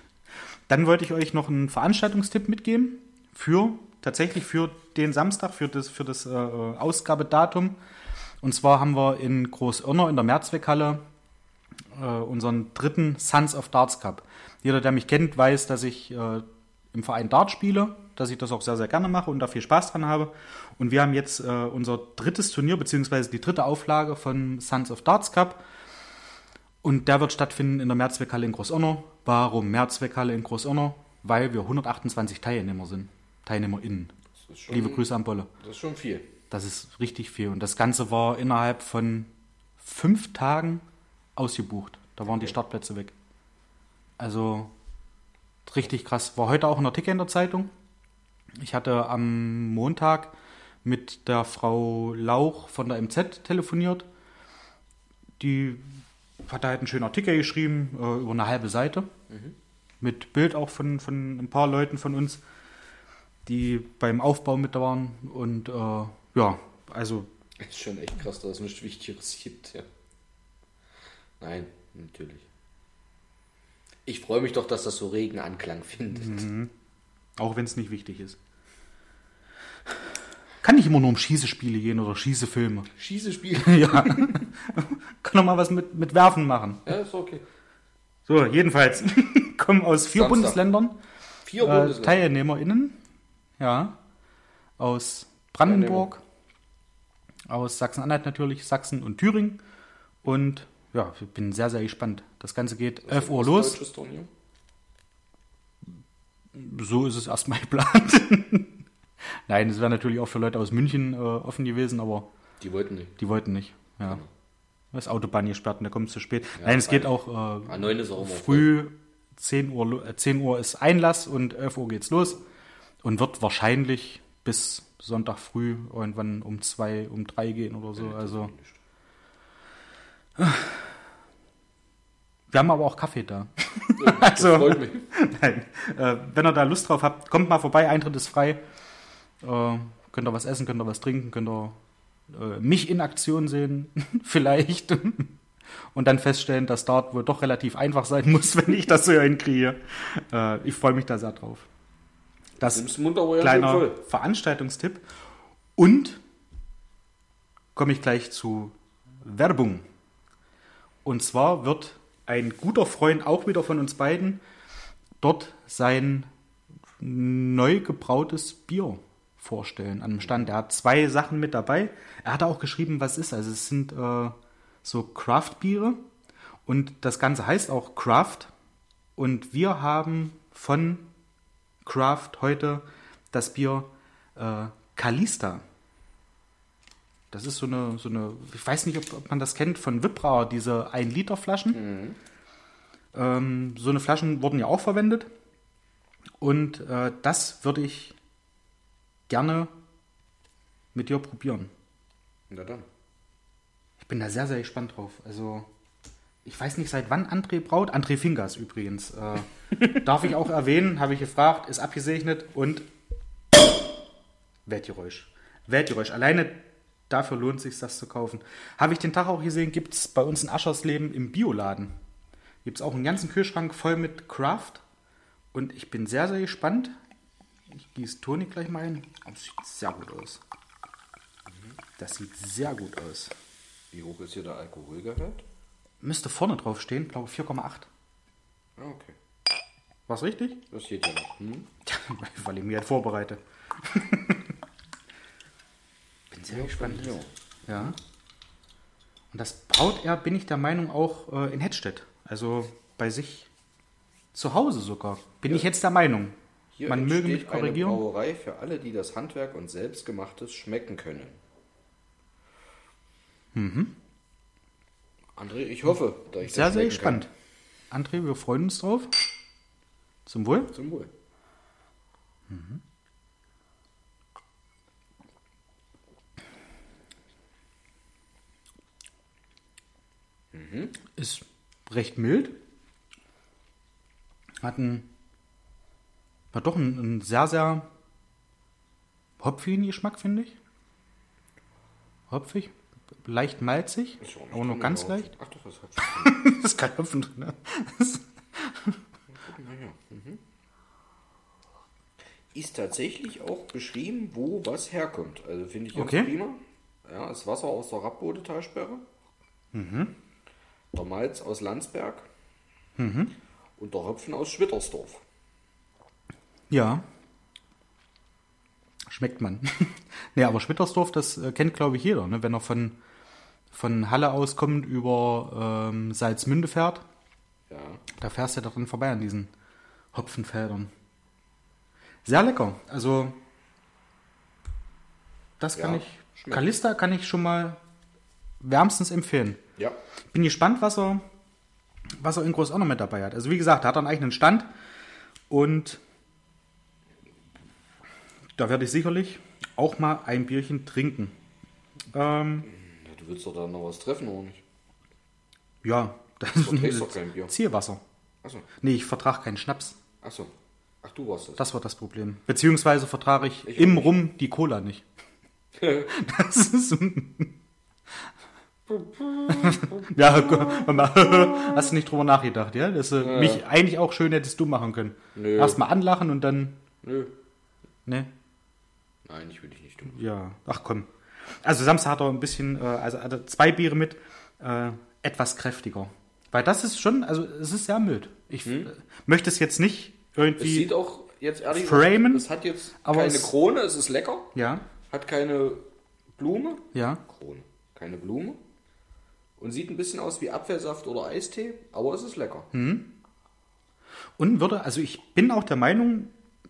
Dann wollte ich euch noch einen Veranstaltungstipp mitgeben für tatsächlich für den Samstag, für das, für das äh, Ausgabedatum. Und zwar haben wir in Großirner in der Mehrzweckhalle äh, unseren dritten Sons of Darts Cup. Jeder, der mich kennt, weiß, dass ich äh, im Verein Dart spiele, dass ich das auch sehr, sehr gerne mache und da viel Spaß dran habe. Und wir haben jetzt äh, unser drittes Turnier, beziehungsweise die dritte Auflage von Sons of Darts Cup. Und der wird stattfinden in der Mehrzweckhalle in Großirner. Warum Mehrzweckhalle in Großirner? Weil wir 128 Teilnehmer sind. TeilnehmerInnen. Schon, Liebe Grüße an Bolle. Das ist schon viel. Das ist richtig viel. Und das Ganze war innerhalb von fünf Tagen ausgebucht. Da waren die Startplätze weg. Also richtig krass. War heute auch ein Artikel in der Zeitung. Ich hatte am Montag mit der Frau Lauch von der MZ telefoniert. Die hat da halt einen schönen Artikel geschrieben, äh, über eine halbe Seite. Mit Bild auch von, von ein paar Leuten von uns, die beim Aufbau mit da waren. Und äh, ja, also ist schon echt krass, dass es nichts Wichtigeres gibt. Ja. Nein, natürlich. Ich freue mich doch, dass das so regen Anklang findet. auch wenn es nicht wichtig ist. Kann nicht immer nur um Schießespiele gehen oder Schießefilme. Schießespiel. ja. Kann doch mal was mit, mit Werfen machen. Ja, ist okay. So, jedenfalls kommen aus vier Samstag. Bundesländern Vier äh, Bundesländer. TeilnehmerInnen. Ja. Aus Brandenburg, aus Sachsen-Anhalt natürlich, Sachsen und Thüringen. Und ja, ich bin sehr, sehr gespannt. Das Ganze geht 11 Uhr los. Turnier. So ist es erstmal geplant. Nein, es wäre natürlich auch für Leute aus München äh, offen gewesen, aber Die wollten nicht. die wollten nicht. Ja. Genau. Das Autobahn gesperrt und da kommt es zu spät. Ja, Nein, es geht auch äh, Ah, 9 ist auch immer früh 10 Uhr, lo- äh, 10 Uhr ist Einlass und 11 Uhr geht's los und wird wahrscheinlich bis Sonntag früh irgendwann um 2, um 3 gehen oder so. Also wir haben aber auch Kaffee da. Das Also- freut mich. Nein. Äh, wenn ihr da Lust drauf habt, kommt mal vorbei, Eintritt ist frei. Äh, könnt ihr was essen, könnt ihr was trinken, könnt ihr äh, mich in Aktion sehen, vielleicht. Und dann feststellen, dass Dart wohl doch relativ einfach sein muss, wenn ich das so hinkriege. Äh, ich freue mich da sehr drauf. Das aber ja kleiner. Veranstaltungstipp. Und komme ich gleich zu Werbung. Und zwar wird ein guter Freund, auch wieder von uns beiden, dort sein neu gebrautes Bier vorstellen an einem Stand. Er hat zwei Sachen mit dabei. Er hat auch geschrieben, was ist. Also es sind äh, so Craft-Biere und das Ganze heißt auch Craft. Und wir haben von Craft heute das Bier äh, Kalista. Das ist so eine, so eine, ich weiß nicht, ob, ob man das kennt, von Wipbrauer, diese 1-Liter-Flaschen. Ähm, so eine Flaschen wurden ja auch verwendet. Und äh, das würde ich gerne mit dir probieren. Na dann. Ich bin da sehr, sehr gespannt drauf. Also, ich weiß nicht, seit wann André braut. André Fingers übrigens. Äh, darf ich auch erwähnen, habe ich gefragt, ist abgesegnet und Weltgeräusch. Weltgeräusch. Alleine dafür lohnt es sich, das zu kaufen. Habe ich den Tag auch gesehen, gibt es bei uns in Aschersleben im Bioladen. Gibt es auch einen ganzen Kühlschrank voll mit Craft. Und ich bin sehr, sehr gespannt. Ich gieße Toni gleich mal ein. Oh, Das sieht sehr gut aus. Das sieht sehr gut aus. Wie hoch ist hier der Alkoholgehalt? Müsste vorne drauf stehen, glaube 4,8. Ah, okay. War's richtig? Das geht ja noch. Hm? Weil ich mir halt vorbereite. bin sehr gespannt. Ja. Ja. Und das braut er, bin ich der Meinung, auch äh, in Hettstedt. Also bei sich zu Hause sogar. Bin ich jetzt der Meinung. Hier Man möge mich entsteht eine korrigieren. Brauerei für alle, die das Handwerk und Selbstgemachtes schmecken können. Mhm. André, ich hoffe, dass ich Sehr, sehr schmecken gespannt. André, wir freuen uns drauf. Zum Wohl. Kann. Zum Wohl. Ist recht mild. Hat einen, hat doch einen, einen sehr, sehr hopfigen Geschmack, finde ich. Hopfig, leicht malzig, aber nur ganz leicht. Ach doch, das hat Das ist kein Hopfen drin. Ne? Mhm. Ist tatsächlich auch beschrieben, wo was herkommt. Also finde ich ganz Okay. prima. Ja, das Wasser aus der Rappbode-Talsperre. Mhm. Der Malz aus Landsberg. Mhm. Und der Hopfen aus Schwittersdorf. Ja. Schmeckt man. nee, aber Schwittersdorf, das äh, kennt, glaube ich, jeder. Ne? Wenn er von, von Halle aus kommt über ähm, Salzmünde fährt, Ja. da fährst du ja dran vorbei an diesen Hopfenfeldern. Sehr lecker. Also, das kann Ja, ich. schmeckt. Kalista kann ich schon mal wärmstens empfehlen. Ja. Bin gespannt, was er, was er in Groß auch noch mit dabei hat. Also wie gesagt, er hat einen eigenen Stand und da werde ich sicherlich auch mal ein Bierchen trinken. Ähm, Ja, Du willst doch da noch was treffen, oder nicht? ja, das verträgst doch kein Bier. Zielwasser. Achso. Nee, ich vertrage keinen Schnaps. Achso. Ach, du warst das. Das war das Problem. Beziehungsweise vertrage ich, Ich im. Rum die Cola nicht. Das ist ja, guck mal, hast du nicht drüber nachgedacht, ja? Dass du mich eigentlich auch schön hättest du machen können. Nö. Erstmal anlachen und dann. Nö. Ne? Nein, ich will dich nicht tun. Ja, ach komm. Also Samstag hat er ein bisschen, äh, also hatte zwei Biere mit, äh, etwas kräftiger. Weil das ist schon, also es ist sehr mild. Ich äh, möchte es jetzt nicht Es irgendwie. sieht auch jetzt ehrlich Framen, es hat jetzt aber keine es- Krone, es ist lecker, ja, hat keine Blume, ja. Krone, keine Blume und sieht ein bisschen aus wie Apfelsaft oder Eistee, aber es ist lecker. Und würde, also ich bin auch der Meinung,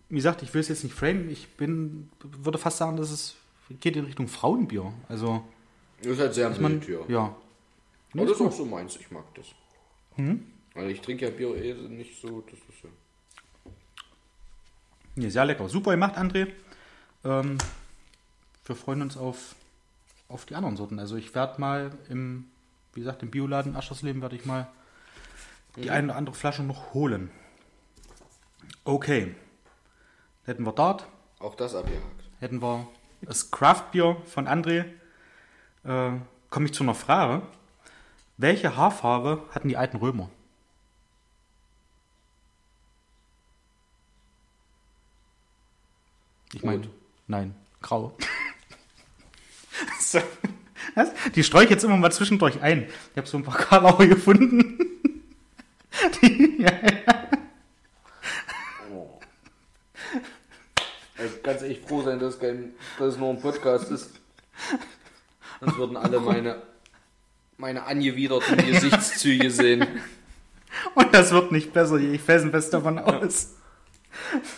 wie gesagt, ich will es jetzt nicht framen, ich bin, würde fast sagen, dass es geht in Richtung Frauenbier. Also, Das ist halt sehr man, mild, ja. ja. Aber das ist auch so meins, ich mag das. Also ich trinke ja Bier eh nicht so, das ist ja. Nee, sehr lecker. Super gemacht, André. Ähm, wir freuen uns auf, auf die anderen Sorten. Also ich werde mal im, wie gesagt, im Bioladen Aschersleben werde ich mal die eine oder andere Flasche noch holen. Okay. Hätten wir dort, Auch das abgehakt. hätten wir das Craftbier von André. Äh, Komme ich zu einer Frage. Welche Haarfarbe hatten die alten Römer? Ich meine, nein, grau. so, was? Die streue ich jetzt immer mal zwischendurch ein. Ich habe so ein paar Karlauer gefunden. Die, ja, Also ganz echt froh sein, dass, kein, dass es nur ein Podcast ist. Sonst würden alle meine, meine angewiderten Gesichtszüge sehen. Und das wird nicht besser, ich felsenfest davon aus.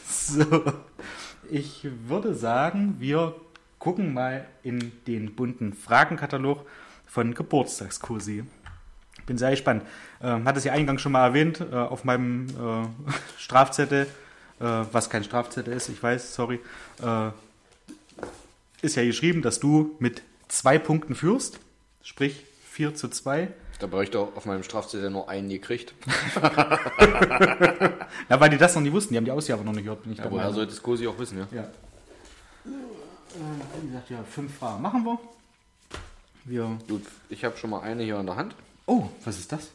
So, ich würde sagen, wir gucken mal in den bunten Fragenkatalog von Geburtstagskursi. Bin sehr gespannt. Ähm, hat es ja eingangs schon mal erwähnt, äh, auf meinem äh, Strafzettel, was kein Strafzettel ist, ich weiß, sorry, äh, ist ja geschrieben, dass du mit zwei Punkten führst, sprich 4 zu 2. Da habe ich doch auf meinem Strafzettel nur einen gekriegt. Ja, weil die das noch nicht wussten, die haben die Ausgabe noch nicht gehört, bin ich Ja, woher sollte das Kursi auch wissen, ja? Ja. Äh, wie gesagt, ja, fünf Fragen machen wir. Wir. Gut, ich habe schon mal eine hier in der Hand. Oh, was ist das?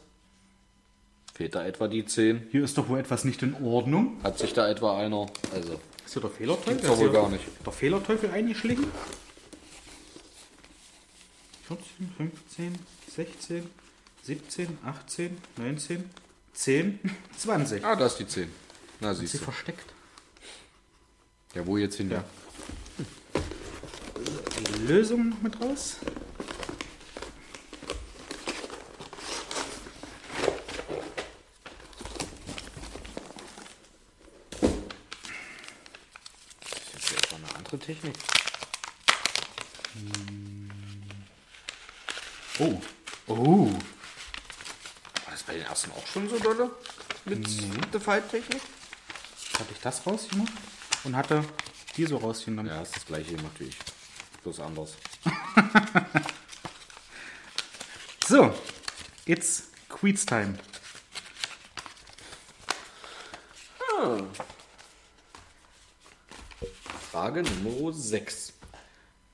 Fehlt da etwa die 10? Hier ist doch wohl etwas nicht in Ordnung. Hat sich da etwa einer. Also, Ist hier der Fehlerteufel? Wohl Ist hier gar nicht. Der Fehlerteufel eingeschlichen? 14, 15, 16, 17, 18, 19, 10, 20. ah, da ist die 10. Na, Ist siehst sie du. versteckt? Ja, wo jetzt hin? Ja. Die Lösung noch mit raus. Etwa eine andere Technik. Oh. Oh. War das bei den ersten auch schon so dolle? Mit der Falttechnik? Hatte ich das rausgenommen und hatte die so rausgenommen. Ja, ist das gleiche gemacht wie ich. Bloß anders. So, it's Quiz Time. Frage Nummer 6.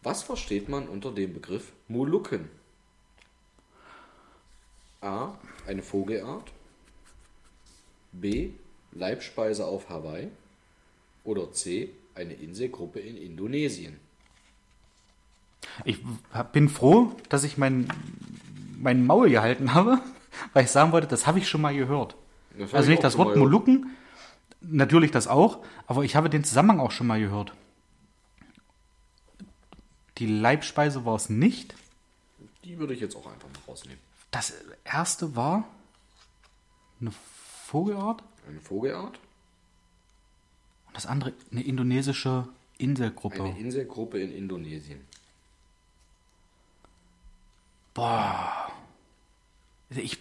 Was versteht man unter dem Begriff Molukken? A. Eine Vogelart. B. Leibspeise auf Hawaii. Oder C. Eine Inselgruppe in Indonesien. Ich bin froh, dass ich mein, mein Maul gehalten habe, weil ich sagen wollte, das habe ich schon mal gehört. Also ich nicht das Wort. Molukken, natürlich das auch, aber ich habe den Zusammenhang auch schon mal gehört. Die Leibspeise war es nicht. Die würde ich jetzt auch einfach mal rausnehmen. Das erste war eine Vogelart Eine Vogelart. und das andere eine indonesische Inselgruppe. Eine Inselgruppe in Indonesien. Boah. Ich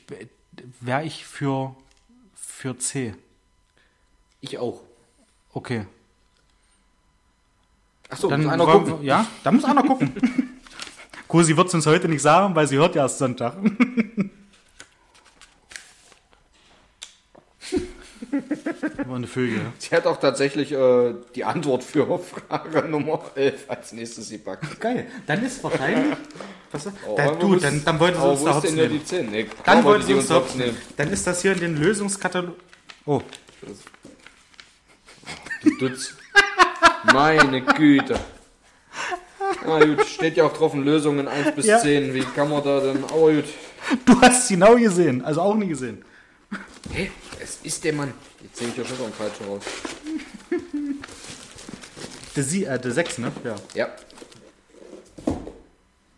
wäre ich für für C. Ich auch. Okay. Achso, Dann muss einer wollen gucken. Ja, da muss einer gucken. Cool, sie wird es uns heute nicht sagen, weil sie hört ja erst Sonntag. War eine Vögel. Sie hat auch tatsächlich äh, die Antwort für Frage Nummer 11 als nächstes gepackt. Geil. Dann ist wahrscheinlich. Was, Oh, da, du, dann, dann wollte sie aber uns da Hops nehmen. die 10? Nee, Dann wollte sie die uns da Hops nehmen. Dann ist das hier in den Lösungskatalog. Oh, Du Dutz. Meine Güte. Na gut, steht ja auch drauf in Lösungen 1 bis Ja. 10. Wie kann man da denn. Aber gut. du hast sie genau gesehen. Also auch nie gesehen. Hä? Es ist der Mann. Jetzt nehme ich ja schon so einen falschen raus. Der, Sie, äh, der 6, ne? Ja. Ja.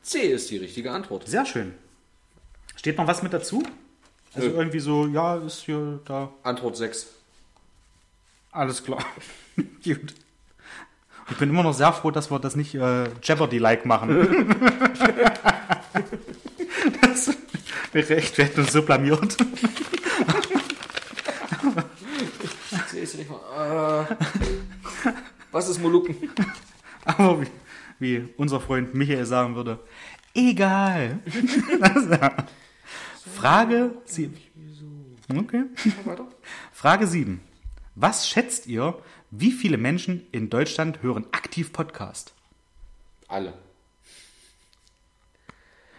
C ist die richtige Antwort. Sehr schön. Steht noch was mit dazu? Also Nö. irgendwie so, ja, ist hier da. Antwort 6. Alles klar. Gut. Ich bin immer noch sehr froh, dass wir das nicht äh, Jeopardy-like machen. das wäre recht, wir hätten uns so blamiert. Ist nicht mal. Äh, was ist Molukken? Aber wie, wie unser Freund Michael sagen würde, egal. Frage 7. Okay. Frage 7. Was schätzt ihr, wie viele Menschen in Deutschland hören aktiv Podcast? Alle.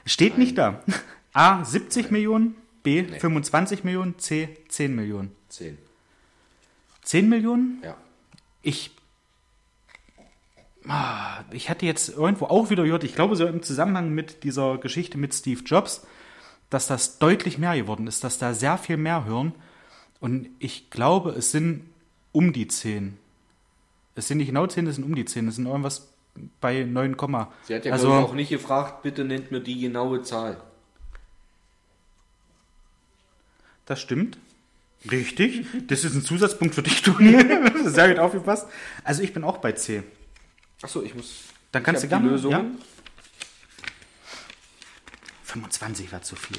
Steht nicht da. A 70 Millionen, B 25 Millionen, C 10 Millionen. 10. 10 Millionen? Ja. Ich. Ah, Ich hatte jetzt irgendwo auch wieder gehört, ich glaube so im Zusammenhang mit dieser Geschichte mit Steve Jobs, dass das deutlich mehr geworden ist, dass da sehr viel mehr hören. Und ich glaube, es sind um die 10. Es sind nicht genau 10, es sind um die 10. Es sind irgendwas bei 9, Sie hat ja also, auch nicht gefragt, bitte nennt mir die genaue Zahl. Das stimmt. Richtig. Das ist ein Zusatzpunkt für dich, Toni. Sehr gut aufgepasst. Also ich bin auch bei C. Achso, ich muss. Dann kannst du gerne. Lösungen. Ja? 25 war zu viel.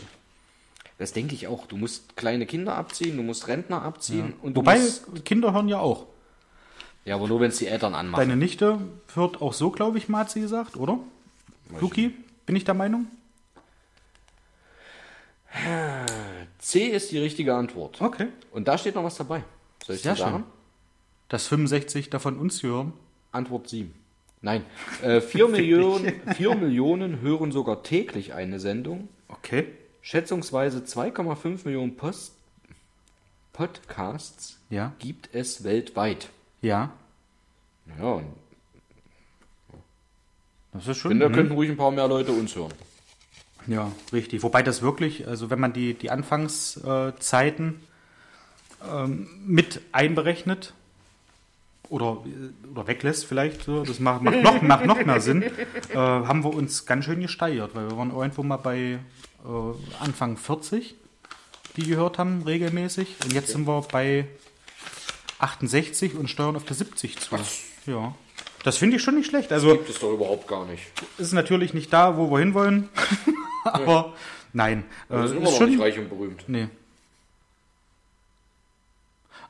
Das denke ich auch. Du musst kleine Kinder abziehen, du musst Rentner abziehen und Wobei, du musst, Kinder hören ja auch. Ja, aber nur wenn es die Eltern anmachen. Deine Nichte hört auch so, glaube ich, mal hat sie gesagt, oder? Luki, bin ich der Meinung? C ist die richtige Antwort. Okay. Und da steht noch was dabei. Soll ich Sehr dir sagen? schön. Dass 65 davon uns hören. Antwort 7. Nein. Äh, 4, Millionen, 4 Millionen hören sogar täglich eine Sendung. Okay. Schätzungsweise 2,5 Millionen Post Podcasts Ja. gibt es weltweit. Ja. Ja, und Das ist ich schon. finde, da mhm. könnten ruhig ein paar mehr Leute uns hören. Ja, richtig. Wobei das wirklich, also wenn man die, die Anfangszeiten ähm, mit einberechnet oder, oder weglässt vielleicht, so, das macht, macht, noch, macht noch mehr Sinn, äh, haben wir uns ganz schön gesteigert, weil wir waren irgendwo mal bei äh, Anfang 40, die gehört haben regelmäßig. Und jetzt sind wir bei 68 und steuern auf der 70 zu. Ja. Das finde ich schon nicht schlecht. Also Gibt es doch überhaupt gar nicht. ist natürlich nicht da, wo wir hinwollen. Aber nein. Wir Äh, sind immer noch schon, nicht reich und berühmt. Nee.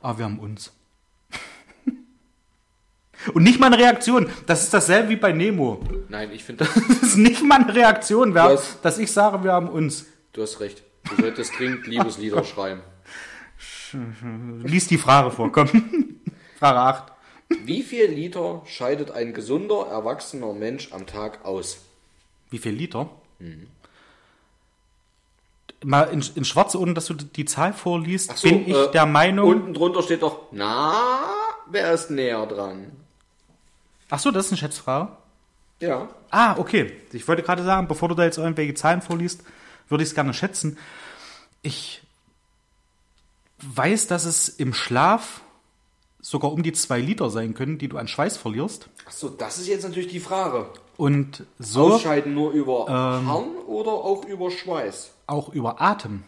Aber wir haben uns. Und nicht mal eine Reaktion. Das ist dasselbe wie bei Nemo. Nein, ich finde, Das ist nicht mal eine Reaktion, wer, Was? dass ich sage, wir haben uns. du hast recht. Du solltest dringend Liebeslieder schreiben. Lies die Frage vor, komm. Frage 8. Wie viel Liter scheidet ein gesunder, erwachsener Mensch am Tag aus? Wie viel Liter? Mal in, in schwarz, ohne dass du die Zahl vorliest, so, bin ich äh, der Meinung. Unten drunter steht doch, na, wer ist näher dran? Ach so, das ist eine Schätzfrage. Ja. Ah, okay. Ich wollte gerade sagen, bevor du da jetzt irgendwelche Zahlen vorliest, würde ich es gerne schätzen. Ich weiß, dass es im Schlaf sogar um die zwei Liter sein können, die du an Schweiß verlierst. Achso, das ist jetzt natürlich die Frage. Und so Ausscheiden nur über Ähm. Harn oder auch über Schweiß? auch über Atem.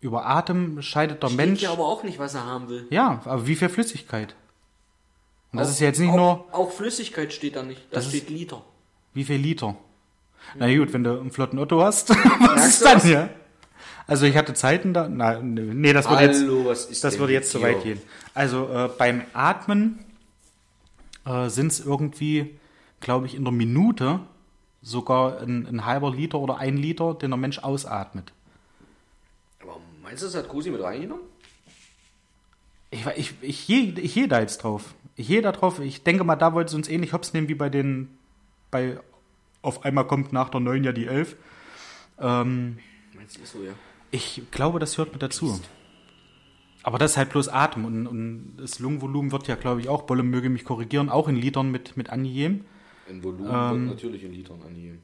Über Atem scheidet der Steht Mensch. ja aber auch nicht, was er haben will. Ja, aber wie viel Flüssigkeit? Und das Auch- ist ja jetzt nicht auch, nur, Auch Flüssigkeit steht da nicht. Da Das ist- steht Liter. wie viel Liter. Na gut, wenn du einen flotten Otto hast, was Merkst ist dann hier? Also ich hatte Zeiten da, na, nee, das wird jetzt, Hallo, Das würde jetzt zu weit gehen. Also äh, beim Atmen äh, sind es irgendwie, glaube ich, in der Minute sogar ein, ein halber Liter oder ein Liter, den der Mensch ausatmet. Aber meinst du, das hat Kusi mit reingenommen? Ich, ich, ich, je, ich gehe da jetzt drauf. Ich gehe da drauf. Ich denke mal, da wollte es uns ähnlich hops nehmen wie bei den, bei auf einmal kommt nach der 9 ja die 11. Ähm, Meinst du, ist so, ja? Ich glaube, das hört mit dazu. Aber das ist halt bloß Atem und, und das Lungenvolumen wird ja, glaube ich, auch, Bolle möge mich korrigieren, auch in Litern mit, mit angegeben. In Volumen Ähm, wird natürlich in Litern angegeben.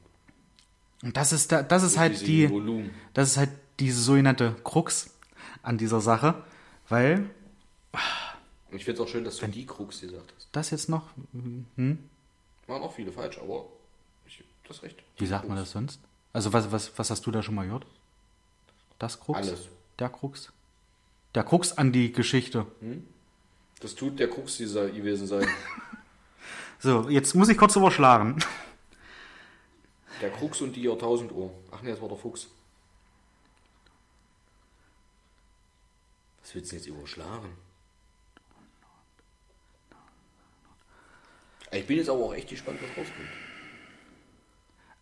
Und das ist, da, das ist halt die, Volumen. das ist halt diese sogenannte Krux an dieser Sache, weil Und ich finde es auch schön, dass du die Krux gesagt hast. das jetzt noch, hm, Waren auch viele falsch, aber ich, das recht. wie sagt man das sonst? Also was, was, was hast du da schon mal gehört? Das Krux? Alles. Der Krux? Der Krux an die Geschichte. Das tut der Krux dieser gewesen sein. So, jetzt muss ich kurz überschlagen. Der Krux und die Jahrtausenduhr. Ach nee, das war der Fuchs. Was willst du jetzt überschlagen? Ich bin jetzt aber auch echt gespannt, was rauskommt.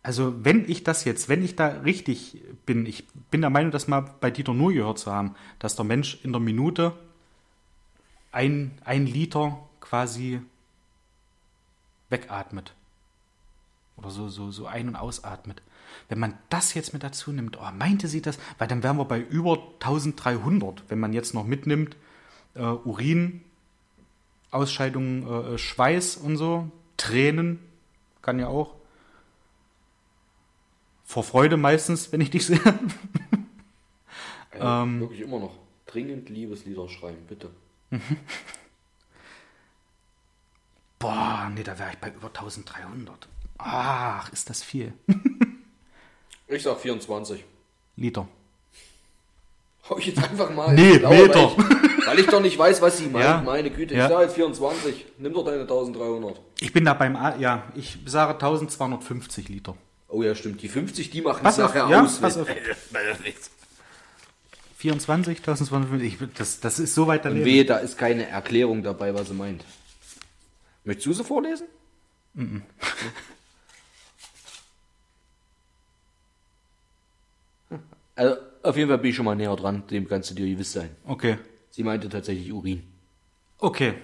Also, wenn ich das jetzt, wenn ich da richtig bin, ich bin der Meinung, das mal bei Dieter Nuhr gehört zu haben, dass der Mensch in der Minute ein, ein Liter quasi wegatmet. Oder so, so, so ein- und ausatmet. Wenn man das jetzt mit dazu nimmt, oh, meinte sie das? Weil dann wären wir bei über 1300, wenn man jetzt noch mitnimmt, äh, Urin, Ausscheidungen, äh, Schweiß und so, Tränen, kann ja auch. Vor Freude meistens, wenn ich dich sehe. Also, Ähm. wirklich immer noch. Dringend Liebeslieder schreiben, bitte. Boah, nee, da wäre ich bei über 1300. Ach, ist das viel. Ich sag 24. Liter. Hau ich jetzt einfach mal. Nee, ins Blaue, Meter. Weil ich, weil ich doch nicht weiß, was sie meint. Ja. Meine Güte, Ja. ich sag jetzt 24. Nimm doch deine 1300. Ich bin da beim, A ja, ich sage 1250 Liter. Oh ja, stimmt. Die 50, die machen es nachher ja, aus. pass auf. 24, 1250, ich, das, das ist so weit Und daneben. wehe, da ist keine Erklärung dabei, was sie meint. Möchtest du sie vorlesen? Also, auf jeden Fall bin ich schon mal näher dran, dem kannst du dir gewiss sein. Okay, Sie meinte tatsächlich Urin. okay.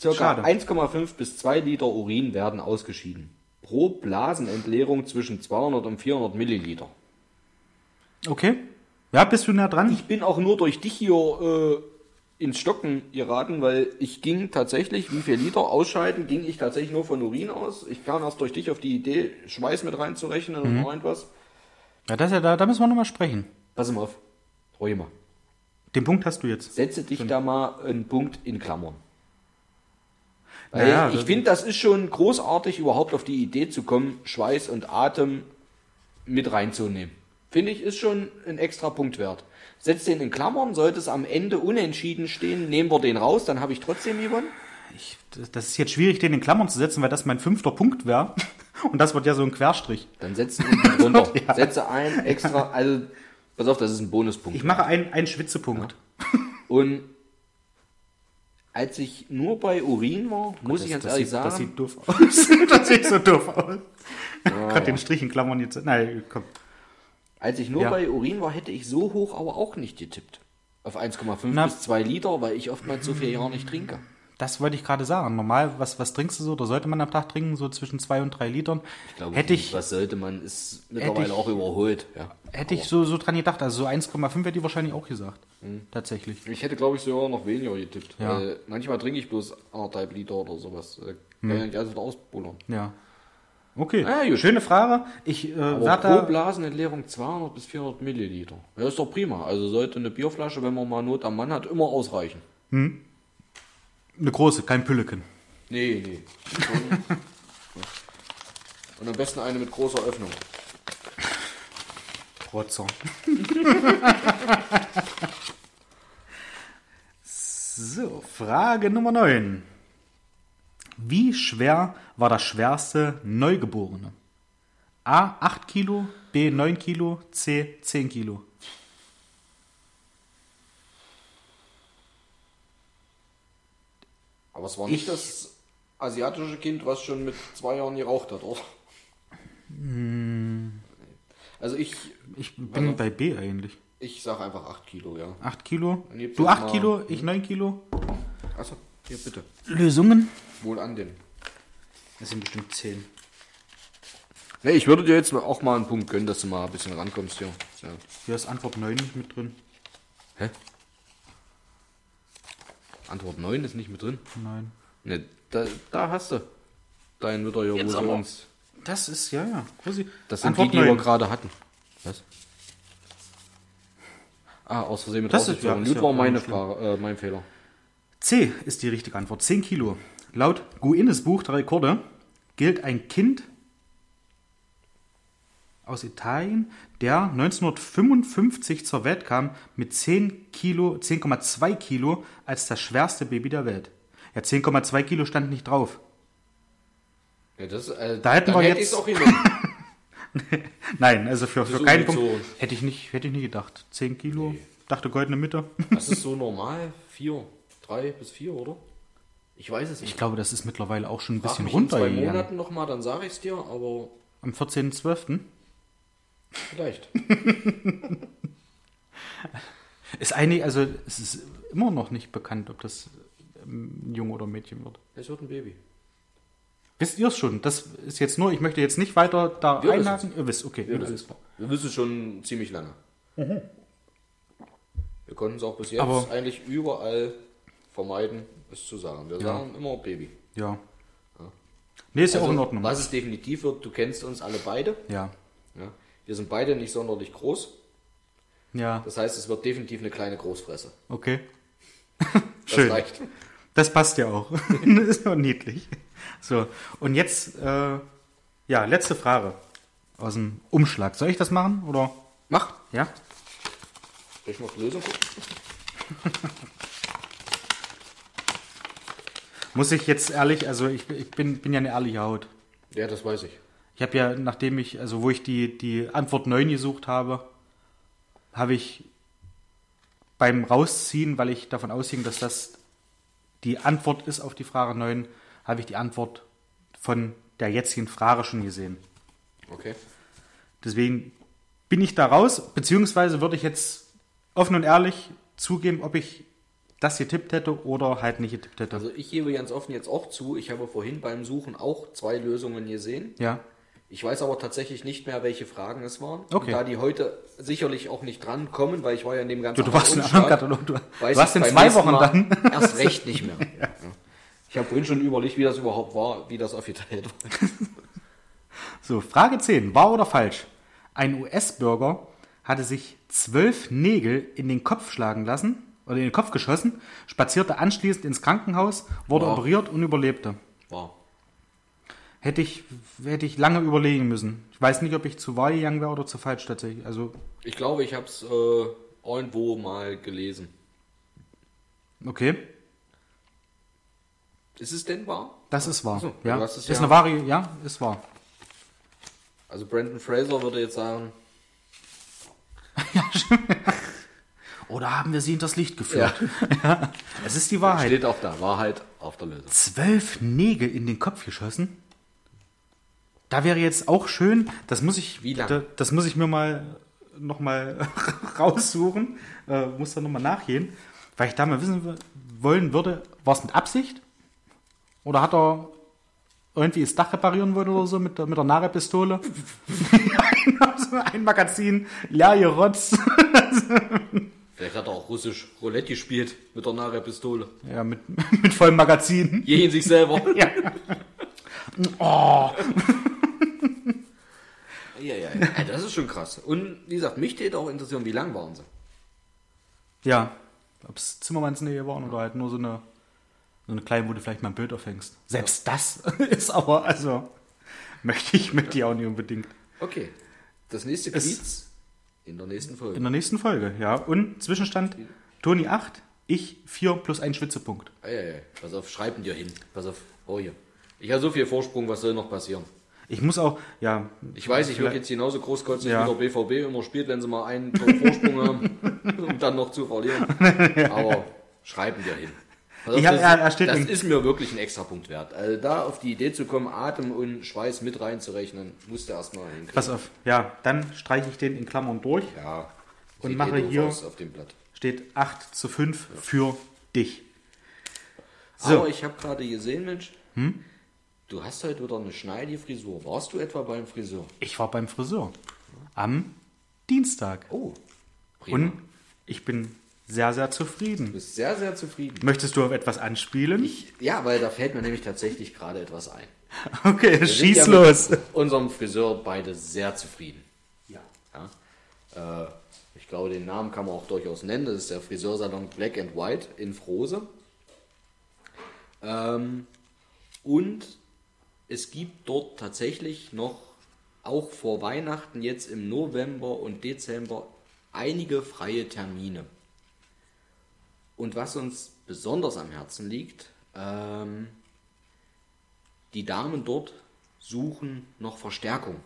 Circa Schade. 1,5 bis 2 Liter Urin werden ausgeschieden. Pro Blasenentleerung zwischen 200 und 400 Milliliter. Okay. Ja, bist du nah dran? Ich bin auch nur durch dich hier äh, ins Stocken geraten, weil ich ging tatsächlich, wie viel Liter ausscheiden, ging ich tatsächlich nur von Urin aus. Ich kam erst durch dich auf die Idee, Schweiß mit reinzurechnen und noch irgendwas. Ja, das ist ja da, da müssen wir nochmal sprechen. Pass mal auf, ruhig mal. Den Punkt hast du jetzt. Setze dich da mal einen Punkt in Klammern. Weil Naja, ich finde, das ist schon großartig, überhaupt auf die Idee zu kommen, Schweiß und Atem mit reinzunehmen. Finde ich, ist schon ein extra Punkt wert. Setz den in Klammern, sollte es am Ende unentschieden stehen, nehmen wir den raus, dann habe ich trotzdem gewonnen. Ich, das- ist jetzt schwierig, den in Klammern zu setzen, weil das mein fünfter Punkt wäre. Und das wird ja so ein Querstrich. Dann setze ihn unten drunter. Setze ein extra, also pass auf, das ist ein Bonuspunkt. Ich mache einen, einen Schwitzepunkt. Und als ich nur bei Urin war, muss ich ganz das ehrlich sieht, sagen, Das sieht doof aus. das sieht so doof aus. Gerade den Strich in Klammern jetzt. Nein, komm. Als ich nur Ja. bei Urin war, hätte ich so hoch aber auch nicht getippt. Auf 1,5 Na- bis 2 Liter, weil ich oftmals so viel Jahr nicht trinke. Das wollte ich gerade sagen. Normal, was, was trinkst du so? Oder sollte man am Tag trinken? So zwischen zwei und drei Litern. Ich glaube, hätte ich, was sollte man, ist mittlerweile ich- auch überholt. Ja. hätte ich so, so dran gedacht. Also so 1,5 hätte ich wahrscheinlich auch gesagt. Hm. Tatsächlich. Ich hätte, glaube ich, sogar noch weniger getippt. Ja. Weil manchmal trinke ich bloß anderthalb Liter oder sowas. Kann ja nicht alles wieder ausbullern. Ja. Okay. Ah. Schöne Frage. Ich äh, Aber werde pro da. Blasenentleerung 200 bis 400 Milliliter. Ja, ist doch prima. Also sollte eine Bierflasche, wenn man mal Not am Mann hat, immer ausreichen. Eine große, kein Pülleken. Nee, nee. Und am besten eine mit großer Öffnung. Protzer. so, Frage Nummer 9. Wie schwer war das schwerste Neugeborene? A 8 Kilo, B 9 Kilo, C 10 Kilo. Aber es war nicht Ich- das asiatische Kind, was schon mit zwei Jahren geraucht hat, oder? Also ich, Ich bin bei B eigentlich. ich sag einfach 8 Kilo, ja. 8 Kilo. Du jetzt 8 mal- Kilo, ich 9 Kilo. Achso, hier bitte. Lösungen? Wohl an den. Das sind bestimmt 10. Nee, ich würde dir jetzt auch mal einen Punkt gönnen, dass du mal ein bisschen rankommst hier. Ja. Hier ist Antwort 9 nicht mit drin. Hä? Antwort 9 ist nicht mit drin. Nein. Ne, da, da hast du. Dein wird er ja wohl aber. uns. Das ist, ja, ja. Großi. Das sind Antwort die, die wir 9. gerade hatten. Was? Ah, aus Versehen mit Das ist- ja, ist Gut ja war meine nicht schlimm. Frage, äh, mein Fehler. C ist die richtige Antwort. 10 Kilo. Laut Guinness Buch der Rekorde gilt ein Kind aus Italien, der 1955 zur Welt kam, mit 10 Kilo, 10,2 Kilo als das schwerste Baby der Welt. Ja, 10,2 Kilo stand nicht drauf. Ja, das, äh, Da hätten wir hätte jetzt- auch. Nein, also für, für keinen Punkt hätte ich nicht, hätte ich nicht gedacht. 10 Kilo, dachte goldene Mitte. Das ist so normal. Vier, drei bis vier, oder? Ich weiß es nicht. Ich glaube, das ist mittlerweile auch schon ein Frag bisschen mich in zwei. Monaten nochmal, dann sage ich es dir, aber Am 14.12. vielleicht. Ist eigentlich, also es ist immer noch nicht bekannt, ob das ähm, ein Junge oder ein Mädchen wird. Es wird ein Baby. Wisst ihr es schon? Das ist jetzt nur, ich möchte jetzt nicht weiter da Wir einhaken. Ihr wisst, okay. Wir alles wissen klar. Wir wissen es schon ziemlich lange. Wir konnten es auch bis jetzt Aber- eigentlich überall vermeiden, es zu sagen. Wir sagen immer Baby. Ja. Nee, ist ja auch in Also, Ordnung. Was es definitiv wird, du kennst uns alle beide. Ja. Ja. Wir sind beide nicht sonderlich groß. Ja, Das heißt, es wird definitiv eine kleine Großfresse. okay. Das Schön. reicht. Das passt ja auch. das ist ja niedlich. So, und jetzt, äh, ja, letzte Frage aus dem Umschlag. Soll ich das machen oder? Mach. Ja? Soll ich mal auf Lösung gucken? Muss ich jetzt ehrlich, also ich, ich bin, bin ja eine ehrliche Haut. Ja, das weiß ich. Ich habe ja, nachdem ich, also wo ich die, die Antwort 9 gesucht habe, habe ich beim Rausziehen, weil ich davon ausging, dass das die Antwort ist auf die Frage 9, habe ich die Antwort von der jetzigen Frage schon gesehen. Okay. Deswegen bin ich da raus, beziehungsweise würde ich jetzt offen und ehrlich zugeben, ob ich das getippt hätte oder halt nicht getippt hätte. Also ich gebe ganz offen jetzt auch zu, ich habe vorhin beim Suchen auch zwei Lösungen gesehen. ja. Ich weiß aber tatsächlich nicht mehr, welche Fragen es waren. Okay. Und da die heute sicherlich auch nicht drankommen, weil ich war ja in dem ganzen Du, du warst in einem Katalog. Du, du ich in zwei Wochen Mal dann. Erst recht nicht mehr. Ja. Ich habe vorhin schon überlegt, wie das überhaupt war, wie das aufgeteilt war. So, Frage 10. Wahr oder falsch? Ein US-Bürger hatte sich zwölf Nägel in den Kopf schlagen lassen oder in den Kopf geschossen, spazierte anschließend ins Krankenhaus, wurde Wow. operiert und überlebte. War. Hätte ich, hätte ich lange überlegen müssen. Ich weiß nicht, ob ich zu wahr gegangen wäre oder zu falsch tatsächlich. Also, Ich glaube, ich habe es äh, irgendwo mal gelesen. okay, Ist es denn wahr? das ist wahr. Ach so, ja. ist ja- eine wahre, ja, ist wahr. Also Brandon Fraser würde jetzt sagen, Oder haben wir sie hinters Licht geführt? Ja. Es ist die Wahrheit. steht auch da, Wahrheit auf der Lösung. zwölf Nägel in den Kopf geschossen. Da wäre jetzt auch schön, das muss ich? Da, das muss ich mir mal noch mal raussuchen, äh, muss da noch mal nachgehen, weil ich da mal wissen wollen würde, war es mit Absicht oder hat er irgendwie das Dach reparieren wollen oder so mit der, mit der Nare-Pistole? ein Magazin, leer gerotzt. Vielleicht hat er auch russisch Roulette gespielt mit der Nare-Pistole. ja, mit, mit vollem Magazin. Je in sich selber. Ja. Oh. Ja, ja, ja. Das ist schon krass. Und wie gesagt, mich täte auch interessieren, wie lang waren sie? Ja, ob es Zimmermannsnähe waren oder halt nur so eine, so eine kleine, wo du vielleicht mal ein Bild aufhängst. Selbst das ist aber, also, möchte ich mit dir auch nicht unbedingt. Okay. Das nächste Quiz in der nächsten Folge. In der nächsten Folge, ja. Und Zwischenstand, Toni 8, ich 4 plus ein Schwitzepunkt. Eieiei. Pass auf, schreiben dir hin. Pass auf. Oh hier. Ich habe so viel Vorsprung, was soll noch passieren? Ich muss auch, ja. Ich weiß, ich würde jetzt genauso großkotzig Ja. wie der BVB immer spielt, wenn sie mal einen Tor Vorsprung haben, um dann noch zu verlieren. Aber schreiben wir hin. Auf, Ich hab- das, steht das in- ist mir wirklich ein extra Punkt wert. Also da auf die Idee zu kommen, Atem und Schweiß mit reinzurechnen, musste erstmal hinkriegen. Pass auf, ja, dann streiche ich den in Klammern durch. Ja. Und mache eh hier- aus auf dem Blatt. Steht 8 zu 5 für dich. So. Aber ich habe gerade gesehen, Mensch, du hast heute wieder eine schneidige Frisur. Warst du etwa beim Friseur? Ich war beim Friseur. Am Dienstag. Oh, prima. Und ich bin sehr, sehr du zufrieden. bist sehr, sehr zufrieden. Möchtest du auf etwas anspielen? Ich, ja, weil da fällt mir nämlich tatsächlich gerade etwas ein. okay, Wir schieß ja los. Mit unserem Friseur beide sehr zufrieden. Ja. Ja? Äh, ich glaube, den Namen kann man auch durchaus nennen. Das ist der Friseursalon Black and White in Frose. Ähm, und es gibt dort tatsächlich noch, auch vor Weihnachten, jetzt im November und Dezember, einige freie Termine. Und was uns besonders am Herzen liegt, ähm, die Damen dort suchen noch Verstärkung.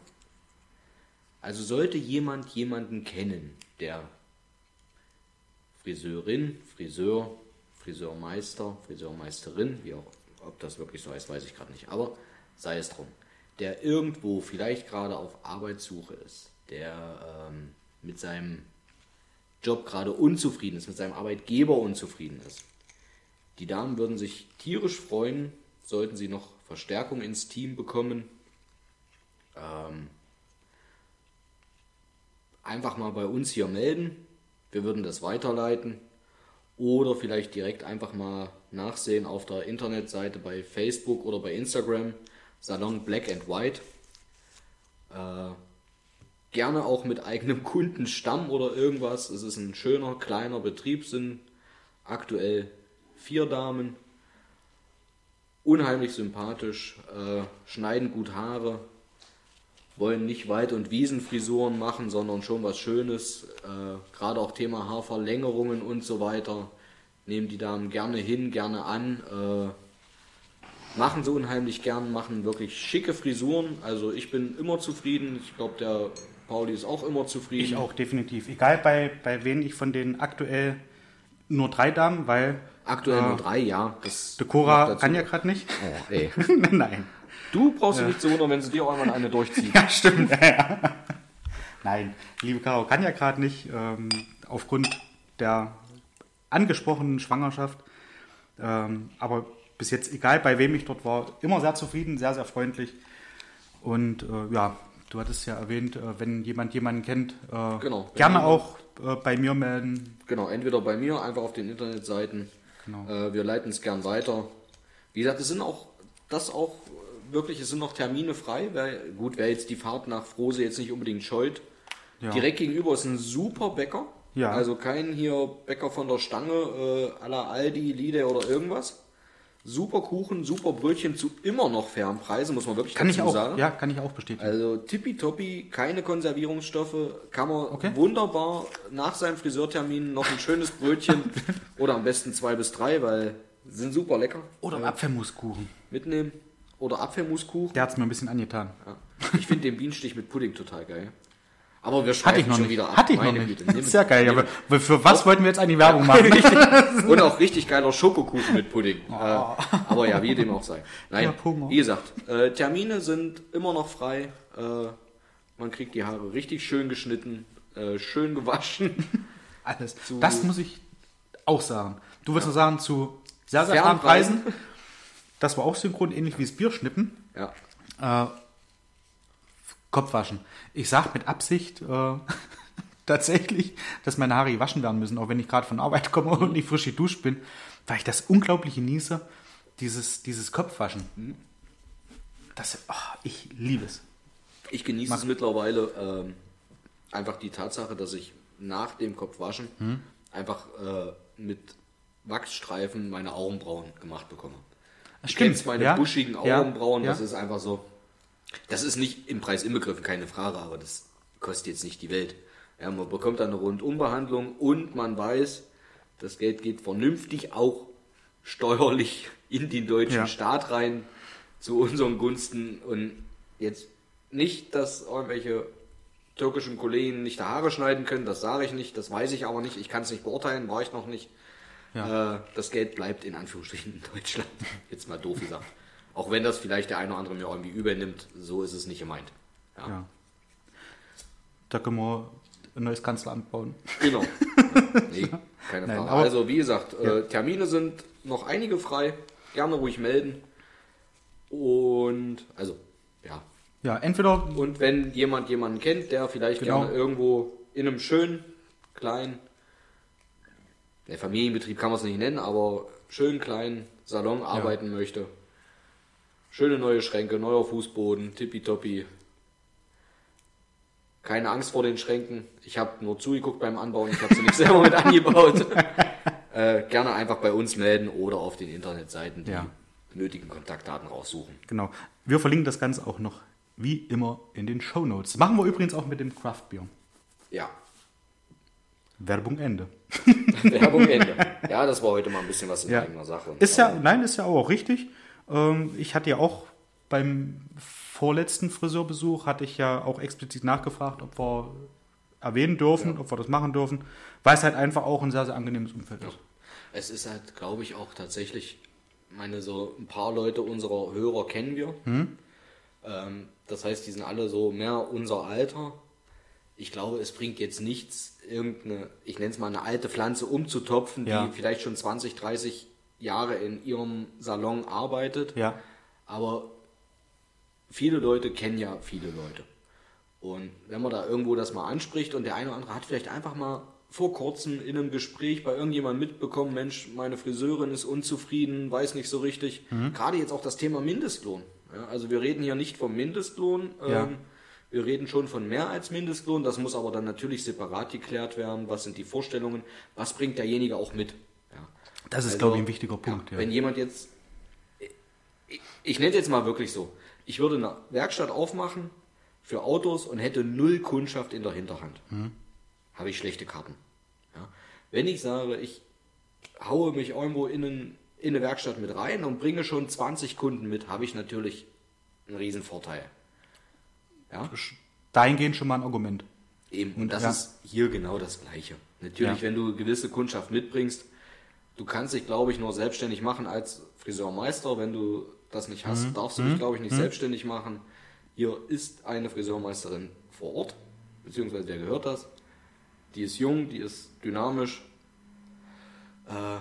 Also sollte jemand jemanden kennen, der Friseurin, Friseur, Friseurmeister, Friseurmeisterin, wie auch, ob das wirklich so heißt, weiß ich gerade nicht, aber sei es drum, der irgendwo vielleicht gerade auf Arbeitssuche ist, der ähm, mit seinem Job gerade unzufrieden ist, mit seinem Arbeitgeber unzufrieden ist. Die Damen würden sich tierisch freuen, sollten sie noch Verstärkung ins Team bekommen. Ähm, einfach mal bei uns hier melden. Wir würden das weiterleiten. Oder vielleicht direkt einfach mal nachsehen auf der Internetseite bei Facebook oder bei Instagram. Salon Black and White. Äh, gerne auch mit eigenem Kundenstamm oder irgendwas. Es ist ein schöner, kleiner Betrieb, sind aktuell vier Damen. unheimlich sympathisch, äh, schneiden gut Haare, wollen nicht Wald- und Wiesenfrisuren machen, sondern schon was Schönes. Äh, Gerade auch Thema Haarverlängerungen und so weiter. Nehmen die Damen gerne hin, gerne an. Äh, machen sie unheimlich gern, machen wirklich schicke Frisuren. Also ich bin immer zufrieden. Ich glaube, der Pauli ist auch immer zufrieden. Ich auch, definitiv. Egal bei, bei wen ich von den aktuell nur drei Damen, weil Aktuell äh, nur drei, ja. Das der macht Cora dazu- kann ja gerade nicht. Oh, ey. Nein. Du brauchst dich nicht zu wundern, wenn sie dir auch einmal eine durchzieht. Ja, stimmt. Ja, ja. Nein, liebe Caro kann ja gerade nicht, ähm, aufgrund der angesprochenen Schwangerschaft. Ähm, aber bis jetzt, egal bei wem ich dort war, immer sehr zufrieden, sehr, sehr freundlich. Und äh, ja, du hattest ja erwähnt, äh, wenn jemand jemanden kennt, äh, Genau. gerne Wenn auch äh, bei mir melden. Genau, entweder bei mir, einfach auf den Internetseiten. Genau. Äh, wir leiten es gern weiter. Wie gesagt, es sind auch, das auch wirklich, es sind noch Termine frei. Wer, gut, wer jetzt die Fahrt nach Frose jetzt nicht unbedingt scheut. Ja. Direkt gegenüber ist ein super Bäcker. Ja. Also kein hier Bäcker von der Stange, äh, à la Aldi, Lidl oder irgendwas. Super Kuchen, super Brötchen zu immer noch fairen Preisen, muss man wirklich Kann ich auch, sagen. ja, kann ich auch bestätigen. Also tippitoppi, keine Konservierungsstoffe, kann man Okay. wunderbar nach seinem Friseurtermin noch ein schönes Brötchen oder am besten zwei bis drei, weil sind super lecker. Oder äh, Apfelmuskuchen. mitnehmen. Oder Apfelmuskuchen. Der hat es mir ein bisschen angetan. Ja. Ich finde den Bienenstich mit Pudding total geil. Aber wir Hatte schreiben ich noch schon nicht. wieder ab. Hatte ich noch Meine nicht. Güte, Sehr geil. Aber für was wollten wir jetzt eigentlich Werbung machen? Und auch richtig geiler Schokokuchen mit Pudding. Äh, aber ja, wie dem auch sei. Nein, Ja, wie gesagt, äh, Termine sind immer noch frei. Äh, man kriegt die Haare richtig schön geschnitten, äh, schön gewaschen. Alles. Zu- das muss ich auch sagen. Du willst nur sagen, zu sehr, sehr Fairen fairen Preisen. Das war auch synchron, ähnlich wie das Bierschnippen. Ja, Äh, Kopfwaschen. Ich sage mit Absicht äh, tatsächlich, dass meine Haare gewaschen werden müssen, auch wenn ich gerade von Arbeit komme und nicht frisch geduscht bin, weil ich das unglaublich genieße, dieses, dieses Kopfwaschen. Das, oh, ich liebe es. ich genieße es mittlerweile ähm, einfach die Tatsache, dass ich nach dem Kopfwaschen Hm? einfach äh, mit Wachsstreifen meine Augenbrauen gemacht bekomme. Du Stimmt, meine ja. buschigen Ja, Augenbrauen, ja. das ist einfach so. Das ist nicht im Preis inbegriffen, keine Frage, aber das kostet jetzt nicht die Welt. Ja, man bekommt dann eine Rundumbehandlung und man weiß, das Geld geht vernünftig auch steuerlich in den deutschen Ja. Staat rein zu unseren Gunsten und jetzt nicht, dass irgendwelche türkischen Kollegen nicht die Haare schneiden können, das sage ich nicht, das weiß ich aber nicht, ich kann es nicht beurteilen, war ich noch nicht. Ja. Äh, das Geld bleibt in Anführungsstrichen in Deutschland. Jetzt mal doof gesagt. Auch wenn das vielleicht der eine oder andere mir irgendwie übernimmt, so ist es nicht gemeint. Ja, Ja. Da können wir ein neues Kanzleramt bauen. genau. nee, keine Nein, Frage. aber- also wie gesagt, äh, Termine sind noch einige frei. Gerne ruhig melden. Und also, ja. Ja, entweder Und wenn jemand jemanden kennt, der vielleicht Genau. gerne irgendwo in einem schönen, kleinen, der Familienbetrieb kann man es nicht nennen, aber schönen kleinen Salon arbeiten möchte. Schöne neue Schränke, neuer Fußboden, tippitoppi. Keine Angst vor den Schränken. Ich habe nur zugeguckt beim Anbauen, ich habe sie nicht selber mit angebaut. äh, gerne einfach bei uns melden oder auf den Internetseiten die Ja. nötigen Kontaktdaten raussuchen. Genau. Wir verlinken das Ganze auch noch wie immer in den Show Notes. Machen wir übrigens auch mit dem Craft Beer. Ja, Werbung Ende. Werbung Ende. Ja, das war heute mal ein bisschen was in Ja. eigener Sache. Ist ja, nein, ist ja auch richtig. Ähm, ich hatte ja auch beim vorletzten Friseurbesuch hatte ich ja auch explizit nachgefragt, ob wir erwähnen dürfen, ob wir das machen dürfen, weil es halt einfach auch ein sehr, sehr angenehmes Umfeld ist. Es ist halt, glaube ich, auch tatsächlich, meine, so ein paar Leute unserer Hörer kennen wir. Ähm, das heißt, die sind alle so mehr unser Alter. Ich glaube, es bringt jetzt nichts, irgendeine, ich nenne es mal eine alte Pflanze umzutopfen, Ja. die vielleicht schon 20, 30 Jahre in ihrem Salon arbeitet. Ja, Aber viele Leute kennen ja viele Leute. Und wenn man da irgendwo das mal anspricht und der eine oder andere hat vielleicht einfach mal vor kurzem in einem Gespräch bei irgendjemandem mitbekommen, Mensch, meine Friseurin ist unzufrieden, weiß nicht so richtig. Gerade jetzt auch das Thema Mindestlohn. Ja, also wir reden hier nicht vom Mindestlohn. Ja. Ähm, wir reden schon von mehr als Mindestlohn. Das muss aber dann natürlich separat geklärt werden. Was sind die Vorstellungen? Was bringt derjenige auch mit? Das ist, Also, glaube ich, ein wichtiger Punkt. Ja, Ja. Wenn jemand jetzt ich, ich nenne es jetzt mal wirklich so. Ich würde eine Werkstatt aufmachen für Autos und hätte null Kundschaft in der Hinterhand. Habe ich schlechte Karten. Ja. Wenn ich sage, ich haue mich irgendwo in, einen, in eine Werkstatt mit rein und bringe schon 20 Kunden mit, habe ich natürlich einen riesen Vorteil. Ja, Dahingehend schon mal ein Argument. eben. Und das Ja. ist hier genau das Gleiche. Natürlich, Ja. wenn du gewisse Kundschaft mitbringst, du kannst dich, glaube ich, nur selbstständig machen als Friseurmeister. Wenn du das nicht hast, Mhm. darfst du dich, glaube ich, nicht selbstständig machen. Hier ist eine Friseurmeisterin vor Ort, beziehungsweise der gehört das. Die ist jung, die ist dynamisch. Äh,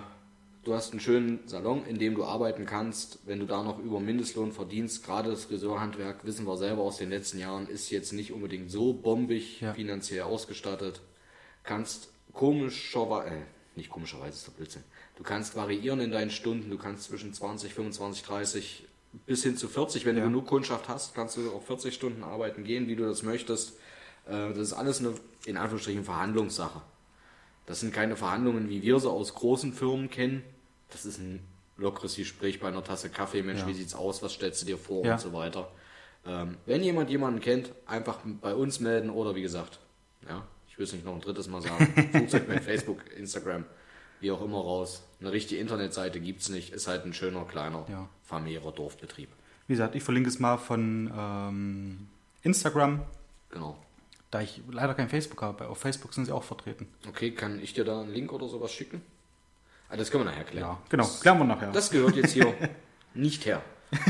du hast einen schönen Salon, in dem du arbeiten kannst. Wenn du da noch über Mindestlohn verdienst, gerade das Friseurhandwerk, wissen wir selber aus den letzten Jahren, ist jetzt nicht unbedingt so bombig Ja. finanziell ausgestattet. Kannst komischerweise, äh, nicht komischerweise ist der Blödsinn. Du kannst variieren in deinen Stunden, du kannst zwischen 20, 25, 30 bis hin zu 40, wenn Ja. du genug Kundschaft hast, kannst du auch 40 Stunden arbeiten gehen, wie du das möchtest. Äh, Das ist alles eine, in Anführungsstrichen, Verhandlungssache. Das sind keine Verhandlungen, wie wir sie aus großen Firmen kennen. Das ist ein lockeres Gespräch bei einer Tasse Kaffee. Mensch, Ja. wie sieht's aus? Was stellst du dir vor? Ja. Und so weiter. Ähm, wenn jemand jemanden kennt, einfach bei uns melden oder wie gesagt, ja, ich will es nicht noch ein drittes Mal sagen, sucht euch bei Facebook, Instagram, wie auch immer raus. Eine richtige Internetseite gibt's nicht, ist halt ein schöner, kleiner, Ja. familiärer Dorfbetrieb. Wie gesagt, ich verlinke es mal von ähm, Instagram, Genau. da ich leider kein Facebook habe. Auf Facebook sind sie auch vertreten. Okay, kann ich dir da einen Link oder sowas schicken? Ah, das können wir nachher klären. Ja, genau. Klären wir nachher. Das gehört jetzt hier nicht her.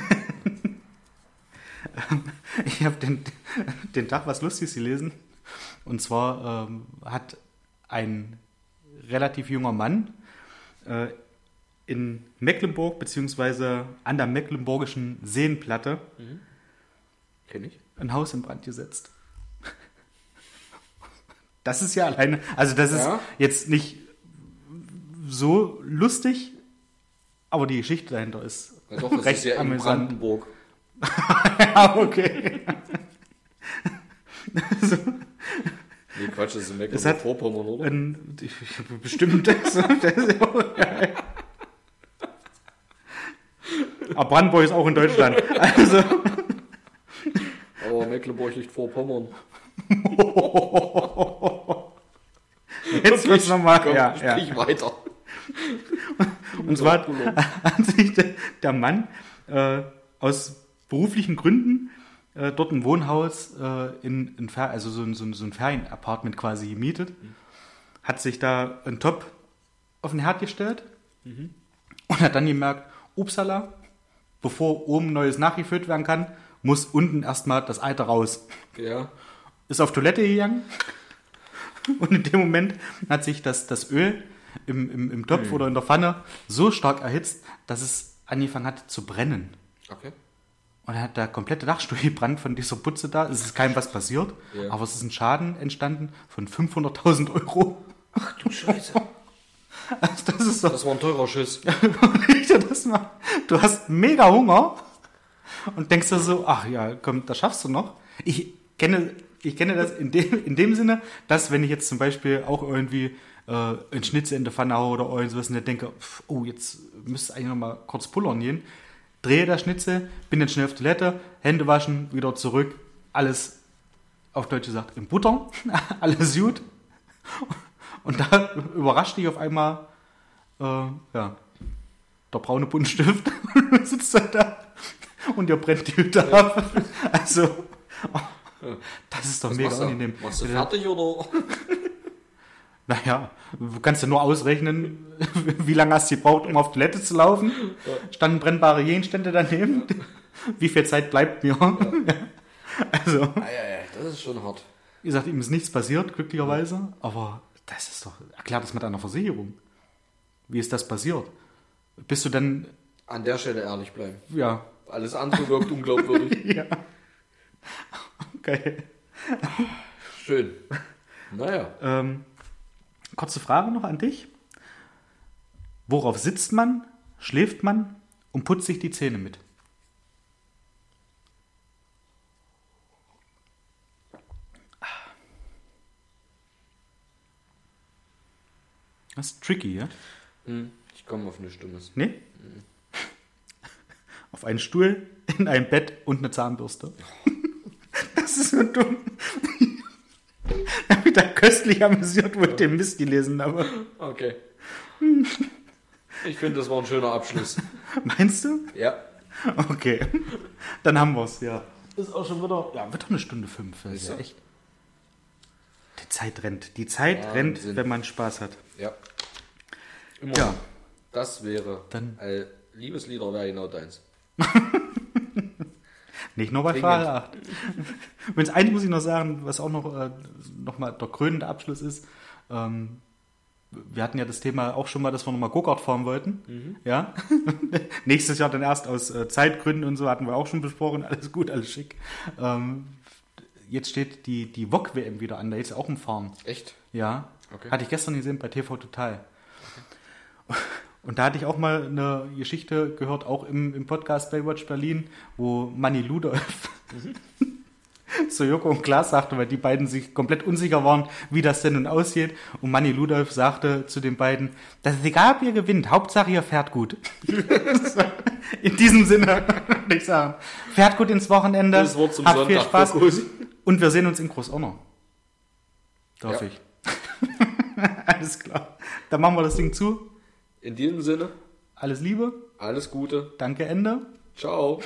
Ich habe den, den Tag was Lustiges gelesen. Und zwar ähm, hat ein relativ junger Mann äh, in Mecklenburg beziehungsweise an der mecklenburgischen Seenplatte Kenn ich. ein Haus in Brand gesetzt. Das ist ja alleine, also das ist Ja. jetzt nicht so lustig, aber die Geschichte dahinter ist Ja, doch, das recht ist ja in amüsant. Brandenburg. Ja, okay. Nee, Quatsch, das ist in Es hat- Mecklenburg-Vorpommern, oder? Ein, ich, ich, bestimmt das. ist ja auch geil. Aber Brandenburg ist auch in Deutschland. Also, Aber Mecklenburg liegt vor Pommern. jetzt wird's nochmal. Ja, sprich ja. weiter. Und zwar hat, hat sich der, der Mann äh, aus beruflichen Gründen äh, dort ein Wohnhaus äh, in, in also so ein, so so ein Ferienapartment quasi gemietet, hat sich da einen Top auf den Herd gestellt und hat dann gemerkt, upsala, bevor oben Neues nachgefüllt werden kann, muss unten erstmal das Alte raus. Ja. Ist auf Toilette gegangen und in dem Moment hat sich das, das Öl im, im, im Topf oder in der Pfanne so stark erhitzt, dass es angefangen hat zu brennen. Okay. Und dann hat der komplette Dachstuhl gebrannt von dieser Putze da. Es ist keinem was passiert, Ja. aber es ist ein Schaden entstanden von 500.000 Euro. Ach du Scheiße. Also das ist doch, Das war ein teurer Schiss. Du hast mega Hunger und denkst dir so, ach ja, komm, das schaffst du noch. Ich kenne, ich kenne das in dem, in dem Sinne, dass wenn ich jetzt zum Beispiel auch irgendwie äh, ein Schnitzel in der Pfanne haue oder irgendwas und denke, pf, oh, jetzt müsste eigentlich noch mal kurz pullern gehen, drehe das Schnitzel, bin dann schnell auf Toilette, Hände waschen, wieder zurück, alles auf Deutsch gesagt in Butter, alles gut. Und da überrascht dich auf einmal äh, ja, der braune Buntstift sitzt dann da und ihr brennt die Hütte ab. Also, oh, das ist doch Was mega machst du? unangenehm. Machst du fertig oder? Naja, du kannst ja nur ausrechnen, wie lange hast du gebraucht, um auf Toilette zu laufen. Standen brennbare Gegenstände daneben. Wie viel Zeit bleibt mir? Also, Ah, ja, ja, das ist schon hart. wie gesagt, ihm ist nichts passiert, glücklicherweise. Aber das ist doch, erklär das mit einer Versicherung. Wie ist das passiert? Bist du dann, An der Stelle ehrlich bleiben. ja, Alles andere wirkt unglaubwürdig. ja. Okay. Schön. Naja. Ähm, kurze Frage noch an dich. Worauf sitzt man, schläft man und putzt sich die Zähne mit? Das ist tricky, ja? Hm, Ich komme auf eine Stimme. Nee? auf einen Stuhl, in ein Bett und eine Zahnbürste. Das ist so dumm. Ich habe mich da köstlich amüsiert, wo ich den Mist gelesen habe. Okay. Ich finde, das war ein schöner Abschluss. Meinst du? Ja. Okay. Dann haben wir es, ja. Ist auch schon wieder, ja, wird doch eine Stunde fünf. Das ist ja echt. Die Zeit rennt. Die Zeit Wahnsinn. rennt, wenn man Spaß hat. Ja. Immer Ja. Das wäre Dann- äh, Liebeslieder wäre genau deins. Nicht nur bei. Frage 8. Übrigens, eins muss ich noch sagen, was auch noch, äh, noch mal der krönende Abschluss ist. Ähm, wir hatten ja das Thema auch schon mal, dass wir nochmal Go-Kart fahren wollten. Ja. Nächstes Jahr dann erst aus äh, Zeitgründen und so hatten wir auch schon besprochen. Alles gut, alles schick. Ähm, jetzt steht die, die VOG-WM wieder an, da ist auch im Fahren. Echt? Ja. Okay. Hatte ich gestern gesehen bei TV Total. Und da hatte ich auch mal eine Geschichte gehört, auch im, im Podcast Baywatch Berlin, wo Manny Ludolf zu Joko und Klaas sagte, weil die beiden sich komplett unsicher waren, wie das denn nun aussieht. Und Manny Ludolf sagte zu den beiden, das ist egal, ob ihr gewinnt, Hauptsache ihr fährt gut. In diesem Sinne würde ich sagen, fährt gut ins Wochenende, Das Wort zum habt viel Sonntag. Spaß Fokus. und wir sehen uns in Großonner. Darf Ja. ich. Alles klar. Dann machen wir das Ding zu. In diesem Sinne, Alles Liebe. alles Gute. Danke, Ende. Ciao.